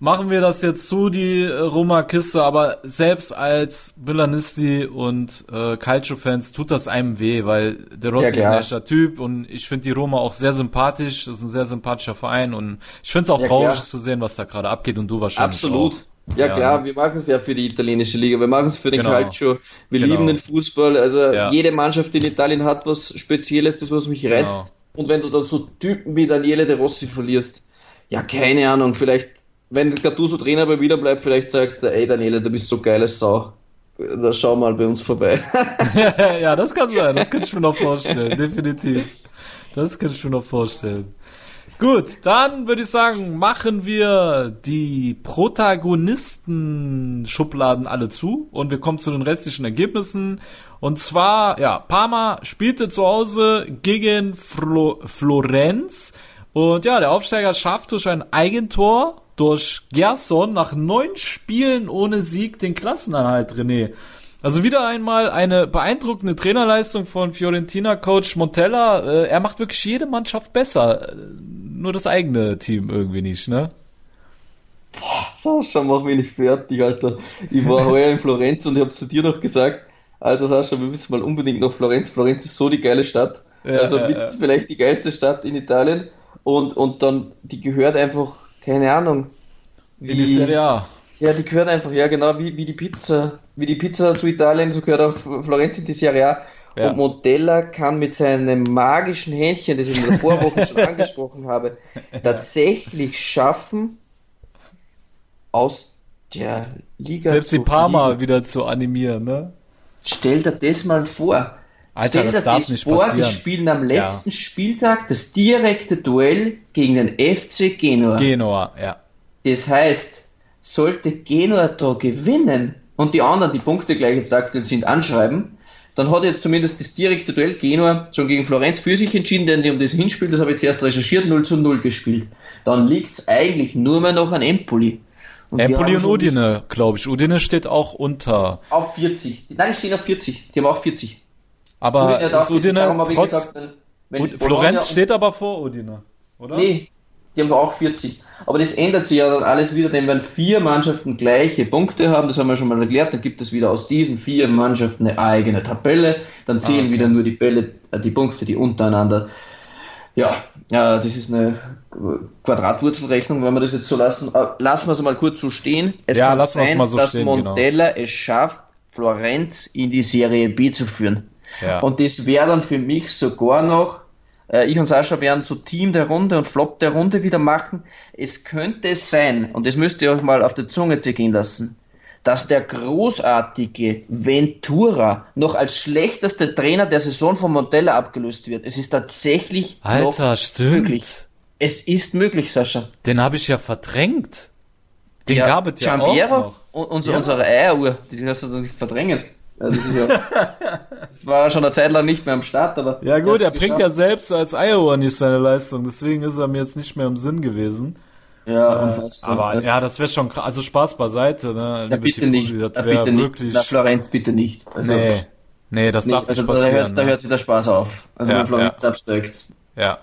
machen wir das jetzt zu, die äh, Roma-Kiste. Aber selbst als Villanisti und äh, Calcio-Fans tut das einem weh, weil der Rossi ja, ist ein echter Typ und ich finde die Roma auch sehr sympathisch. Das ist ein sehr sympathischer Verein und ich finde es auch traurig klar. zu sehen, was da gerade abgeht und du wahrscheinlich Absolut. Auch. Ja, ja, klar, wir machen es ja für die italienische Liga, wir machen es für den genau. Calcio, wir genau. lieben den Fußball, also ja. jede Mannschaft in Italien hat was Spezielles, das was mich reizt. Genau. Und wenn du dann so Typen wie Daniele De Rossi verlierst, ja, keine Ahnung, vielleicht, wenn Gattuso Trainer bei wieder bleibt, vielleicht sagt er, ey Daniele, du bist so geiles Sau. Da schau mal bei uns vorbei. ja, das kann sein, das kann ich mir noch vorstellen, definitiv. Das kann ich mir noch vorstellen. Gut, dann würde ich sagen, machen wir die Protagonisten-Schubladen alle zu und wir kommen zu den restlichen Ergebnissen. Und zwar, ja, Parma spielte zu Hause gegen Flo Florenz und ja, der Aufsteiger schafft durch ein Eigentor durch Gerson nach neun Spielen ohne Sieg den Klassenerhalt, René. Also wieder einmal eine beeindruckende Trainerleistung von Fiorentina-Coach Montella. Äh, er macht wirklich jede Mannschaft besser nur das eigene Team irgendwie nicht, ne? Boah, Sascha, mach mich nicht fertig, Alter. Ich war heuer in Florenz und ich habe zu dir noch gesagt, Alter Sascha, wir müssen mal unbedingt nach Florenz. Florenz ist so die geile Stadt. Ja, also mit ja. vielleicht die geilste Stadt in Italien. Und, und dann, die gehört einfach, keine Ahnung. Wie, in die Serie A. Ja, die gehört einfach, ja genau, wie, wie die Pizza. Wie die Pizza zu Italien, so gehört auch Florenz in die Serie A. Ja. Und Modella kann mit seinem magischen Händchen, das ich in der Vorwoche schon angesprochen habe, tatsächlich schaffen, aus der Liga Selbst die Parma wieder zu animieren, ne? Stell dir das mal vor. Alter, dir das, das vor, passieren. die spielen am letzten ja. Spieltag das direkte Duell gegen den FC Genua. Genua, ja. Das heißt, sollte Genua da gewinnen und die anderen, die Punkte gleich jetzt aktuell sind, anschreiben, dann hat jetzt zumindest das direkte Duell Genua schon gegen Florenz für sich entschieden, denn die um das Hinspiel, das habe ich jetzt erst recherchiert, 0 zu 0 gespielt. Dann liegt es eigentlich nur mehr noch an Empoli. Und Empoli und Udine, glaube ich. Udine steht auch unter. Auf 40. Nein, die stehen auf 40. Die haben auch 40. Aber Udine ist Udine trotz... Gesagt, wenn, wenn Florenz steht aber vor Udine, oder? Nee, die haben auch 40. Aber das ändert sich ja dann alles wieder, denn wenn vier Mannschaften gleiche Punkte haben, das haben wir schon mal erklärt, dann gibt es wieder aus diesen vier Mannschaften eine eigene Tabelle, dann zählen ah, okay. wieder nur die Bälle, äh, die Punkte, die untereinander. Ja, ja, das ist eine Quadratwurzelrechnung, wenn wir das jetzt so lassen. Äh, lassen wir es mal kurz so stehen. Es ja, kann sein, so dass stehen, genau. Montella genau. es schafft, Florenz in die Serie B zu führen. Ja. Und das wäre dann für mich sogar noch äh, ich und Sascha werden so Team der Runde und Flop der Runde wieder machen. Es könnte sein, und das müsst ihr euch mal auf der Zunge zergehen lassen, dass der großartige Ventura noch als schlechtester Trainer der Saison von Montella abgelöst wird. Es ist tatsächlich Alter, stimmt. möglich. Es ist möglich, Sascha. Den habe ich ja verdrängt. Den ja, gab es ja Giambiero auch noch. Und, ja. unsere Eieruhr, die hast du nicht verdrängen. Ja, das, ja, das war ja schon eine Zeit lang nicht mehr am Start, aber. Ja gut, er bringt ja selbst als Iowa nicht seine Leistung, deswegen ist er mir jetzt nicht mehr im Sinn gewesen. Ja, äh, unfassbar. Aber das ja, das wäre schon krass. Also Spaß beiseite, ne? Ja, bitte nicht. Das ja, bitte wirklich... nicht. Na, Florenz bitte nicht. Also, nee. Nee, das nicht, darf also nicht passieren. Da hört, ne? da hört sich der Spaß auf. Also ja, wenn Florenz ja. absteigt. Ja.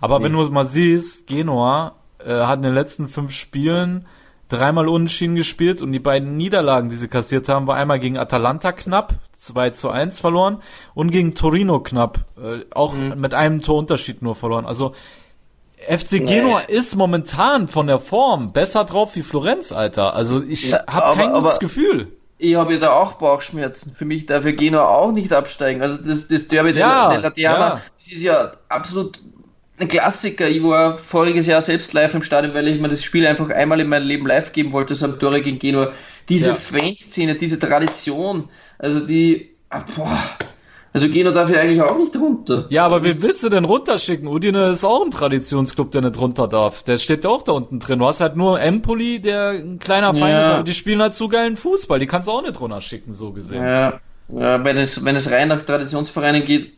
Aber nee. wenn du es mal siehst, Genua äh, hat in den letzten fünf Spielen dreimal unentschieden gespielt und die beiden Niederlagen, die sie kassiert haben, war einmal gegen Atalanta knapp, 2 zu 1 verloren und gegen Torino knapp, äh, auch mhm. mit einem Torunterschied nur verloren. Also FC Genua nee. ist momentan von der Form besser drauf wie Florenz, Alter. Also ich ja, habe kein gutes aber, Gefühl. Ich habe ja da auch Bauchschmerzen. Für mich darf Genua auch nicht absteigen. Also das, das Derby ja, der, der Laterna, ja. das ist ja absolut ein Klassiker. Ich war voriges Jahr selbst live im Stadion, weil ich mir das Spiel einfach einmal in meinem Leben live geben wollte, Sampdoria gegen Genua. Diese ja. Fanszene, diese Tradition, also die, ah, boah, also Genua darf ja eigentlich auch nicht runter. Ja, aber wie willst du denn runterschicken? Udine ist auch ein Traditionsclub, der nicht runter darf. Der steht ja auch da unten drin. Du hast halt nur Empoli, der ein kleiner Feind ja. ist, aber die spielen halt zu geilen Fußball. Die kannst du auch nicht runterschicken, so gesehen. Ja, ja wenn es, wenn es rein nach Traditionsvereinen geht,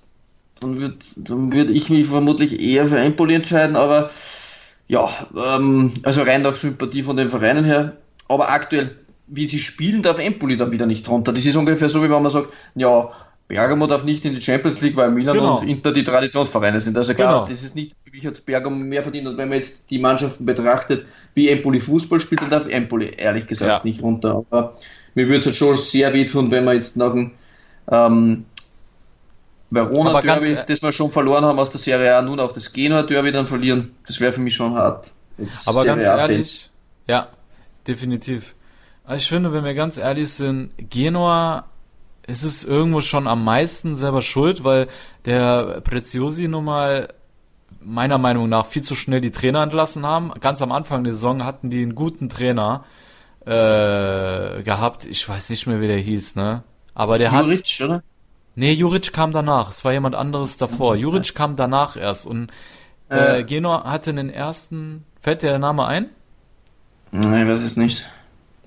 dann würde dann würd ich mich vermutlich eher für Empoli entscheiden, aber ja, ähm, also rein nach Sympathie von den Vereinen her. Aber aktuell, wie sie spielen, darf Empoli dann wieder nicht runter. Das ist ungefähr so, wie wenn man sagt, ja, Bergamo darf nicht in die Champions League, weil Milan genau. und Inter die Traditionsvereine sind. Also klar, genau. das ist nicht für mich als Bergamo mehr verdient. Und wenn man jetzt die Mannschaften betrachtet, wie Empoli Fußball spielt, dann darf Empoli ehrlich gesagt ja. nicht runter. Aber mir würde es halt schon sehr wehtun, wenn man jetzt nach dem ähm, Verona Derby, das wir schon verloren haben aus der Serie A, nun auch das Genua Derby dann verlieren, das wäre für mich schon hart. Jetzt aber Serie ganz ehrlich, ja, definitiv. Also ich finde, wenn wir ganz ehrlich sind, Genua ist es irgendwo schon am meisten selber schuld, weil der Preziosi nun mal meiner Meinung nach viel zu schnell die Trainer entlassen haben. Ganz am Anfang der Saison hatten die einen guten Trainer äh, gehabt. Ich weiß nicht mehr, wie der hieß, ne? Aber der Juric, hat. Oder? Nee, Juric kam danach. Es war jemand anderes davor. Juric kam danach erst. Und äh, äh. Genor hatte den ersten. Fällt dir der Name ein? Nein, weiß es nicht.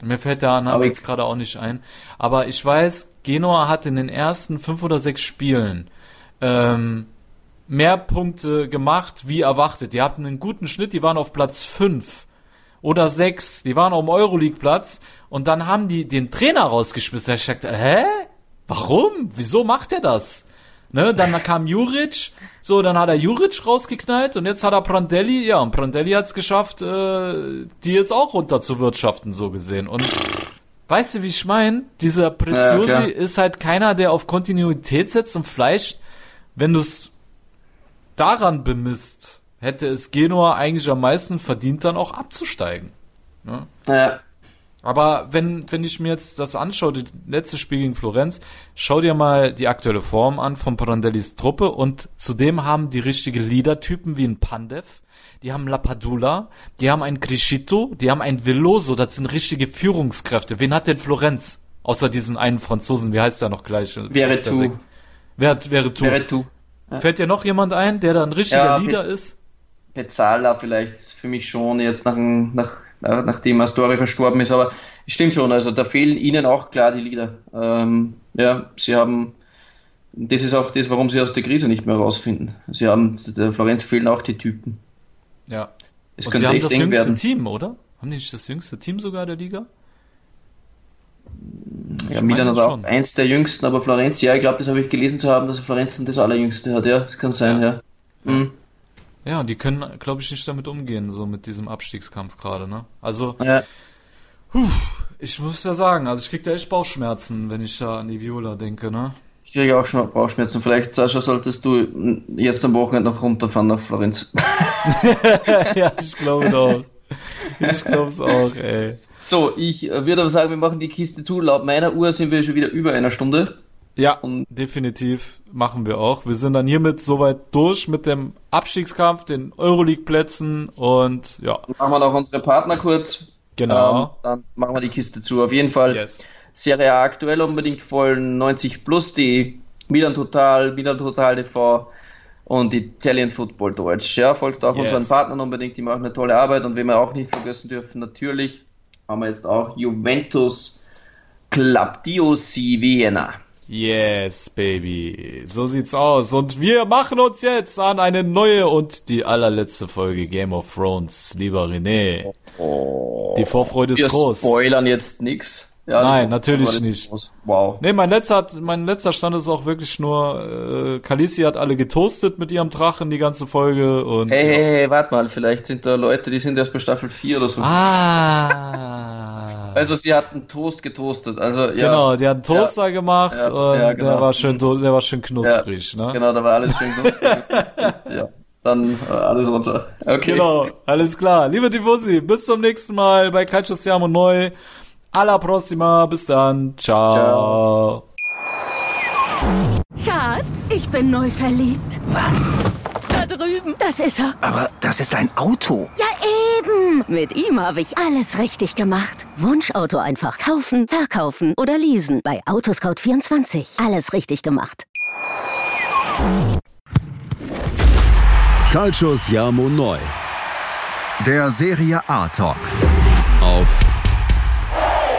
Mir fällt der Name jetzt gerade auch nicht ein. Aber ich weiß, Genor hat in den ersten fünf oder sechs Spielen ähm, mehr Punkte gemacht, wie erwartet. Die hatten einen guten Schnitt, die waren auf Platz fünf oder sechs. Die waren auf dem Euroleague-Platz. Und dann haben die den Trainer rausgeschmissen. Ich dachte, hä? Warum? Wieso macht er das? Ne, dann kam Juric, so, dann hat er Juric rausgeknallt und jetzt hat er Prandelli, ja, und Prandelli hat es geschafft, äh, die jetzt auch runter zu wirtschaften, so gesehen. Und weißt du, wie ich meine? Dieser Preziosi ja, ist halt keiner, der auf Kontinuität setzt und Fleisch, wenn du es daran bemisst, hätte es Genua eigentlich am meisten verdient, dann auch abzusteigen. Ne? Ja. Aber wenn, wenn ich mir jetzt das anschaue, das letzte Spiel gegen Florenz, schau dir mal die aktuelle Form an von Prandellis Truppe und zudem haben die richtige Leader-Typen wie ein Pandev, die haben Lapadula, die haben ein Crescito, die haben ein Veloso, das sind richtige Führungskräfte. Wen hat denn Florenz? Außer diesen einen Franzosen, wie heißt der noch gleich? Wäre tu. Wer, wäre tu. Wäre tu. Ja. Fällt dir noch jemand ein, der da ein richtiger ja, Leader ist? Pezzala vielleicht für mich schon jetzt nach, nach nachdem Astori verstorben ist. Aber es stimmt schon, also da fehlen ihnen auch klar die Lieder. Ähm, ja, sie haben, das ist auch das, warum sie aus der Krise nicht mehr rausfinden. Sie haben, der Florenz fehlen auch die Typen. Ja. Es Und sie haben das jüngste werden. Team, oder? Haben die nicht das jüngste Team sogar der Liga? Ja, Milan hat auch eins der jüngsten, aber Florenz, ja, ich glaube, das habe ich gelesen zu haben, dass Florenz das allerjüngste hat, ja, das kann sein, ja. Mhm. Ja, und die können, glaube ich, nicht damit umgehen, so mit diesem Abstiegskampf gerade, ne? Also, ja. ich muss ja sagen, also ich krieg da echt Bauchschmerzen, wenn ich da an die Viola denke, ne? Ich kriege auch schon Bauchschmerzen. Vielleicht, Sascha, solltest du jetzt am Wochenende noch runterfahren nach Florenz. ja, ich glaube doch. Ich glaube es auch, ey. So, ich äh, würde aber sagen, wir machen die Kiste zu. Laut meiner Uhr sind wir schon wieder über einer Stunde. Ja, Und- definitiv machen wir auch. Wir sind dann hiermit soweit durch mit dem Abstiegskampf, den Euroleague-Plätzen und ja, Machen wir noch unsere Partner kurz. genau. Ähm, dann machen wir die Kiste zu. Auf jeden Fall yes. Serie A aktuell unbedingt folgen. 90 plus die Milan Total, Milan Total TV und Italian Football Deutsch. Ja, folgt auch Yes. unseren Partnern unbedingt. Die machen eine tolle Arbeit und wen wir auch nicht vergessen dürfen, natürlich haben wir jetzt auch Juventus Club DOC Vienna. Yes, baby. So sieht's aus. Und wir machen uns jetzt an eine neue und die allerletzte Folge Game of Thrones, lieber René. Die Vorfreude ist Wir groß. spoilern jetzt nix. Ja, Nein, natürlich nicht. groß. Wow. Nee, mein letzter, hat, mein letzter Stand ist auch wirklich nur, äh, Khaleesi hat alle getoastet mit ihrem Drachen die ganze Folge und. Hey, hey, hey, warte mal, vielleicht sind da Leute, die sind erst bei Staffel 4 oder so. Ah. Also sie hatten Toast getoastet. Also ja. genau, die hat einen Toaster gemacht Ja, und ja, genau. der war schön, der war schön ja, knusprig, ne? Genau, da war alles schön gut. ja. Dann äh, alles runter. Okay. Genau, alles klar. Liebe Tifosi, bis zum nächsten Mal bei Calcio Siamo Neu. Alla prossima, bis dann. Ciao. Schatz, ich bin neu verliebt. Was? Da drüben. Das ist er. Aber das ist ein Auto. Ja, eben. Mit ihm habe ich alles richtig gemacht. Wunschauto einfach kaufen, verkaufen oder leasen. Bei Autoscout24. Alles richtig gemacht. Calcio Siamo Neu. Der Serie A Talk. Auf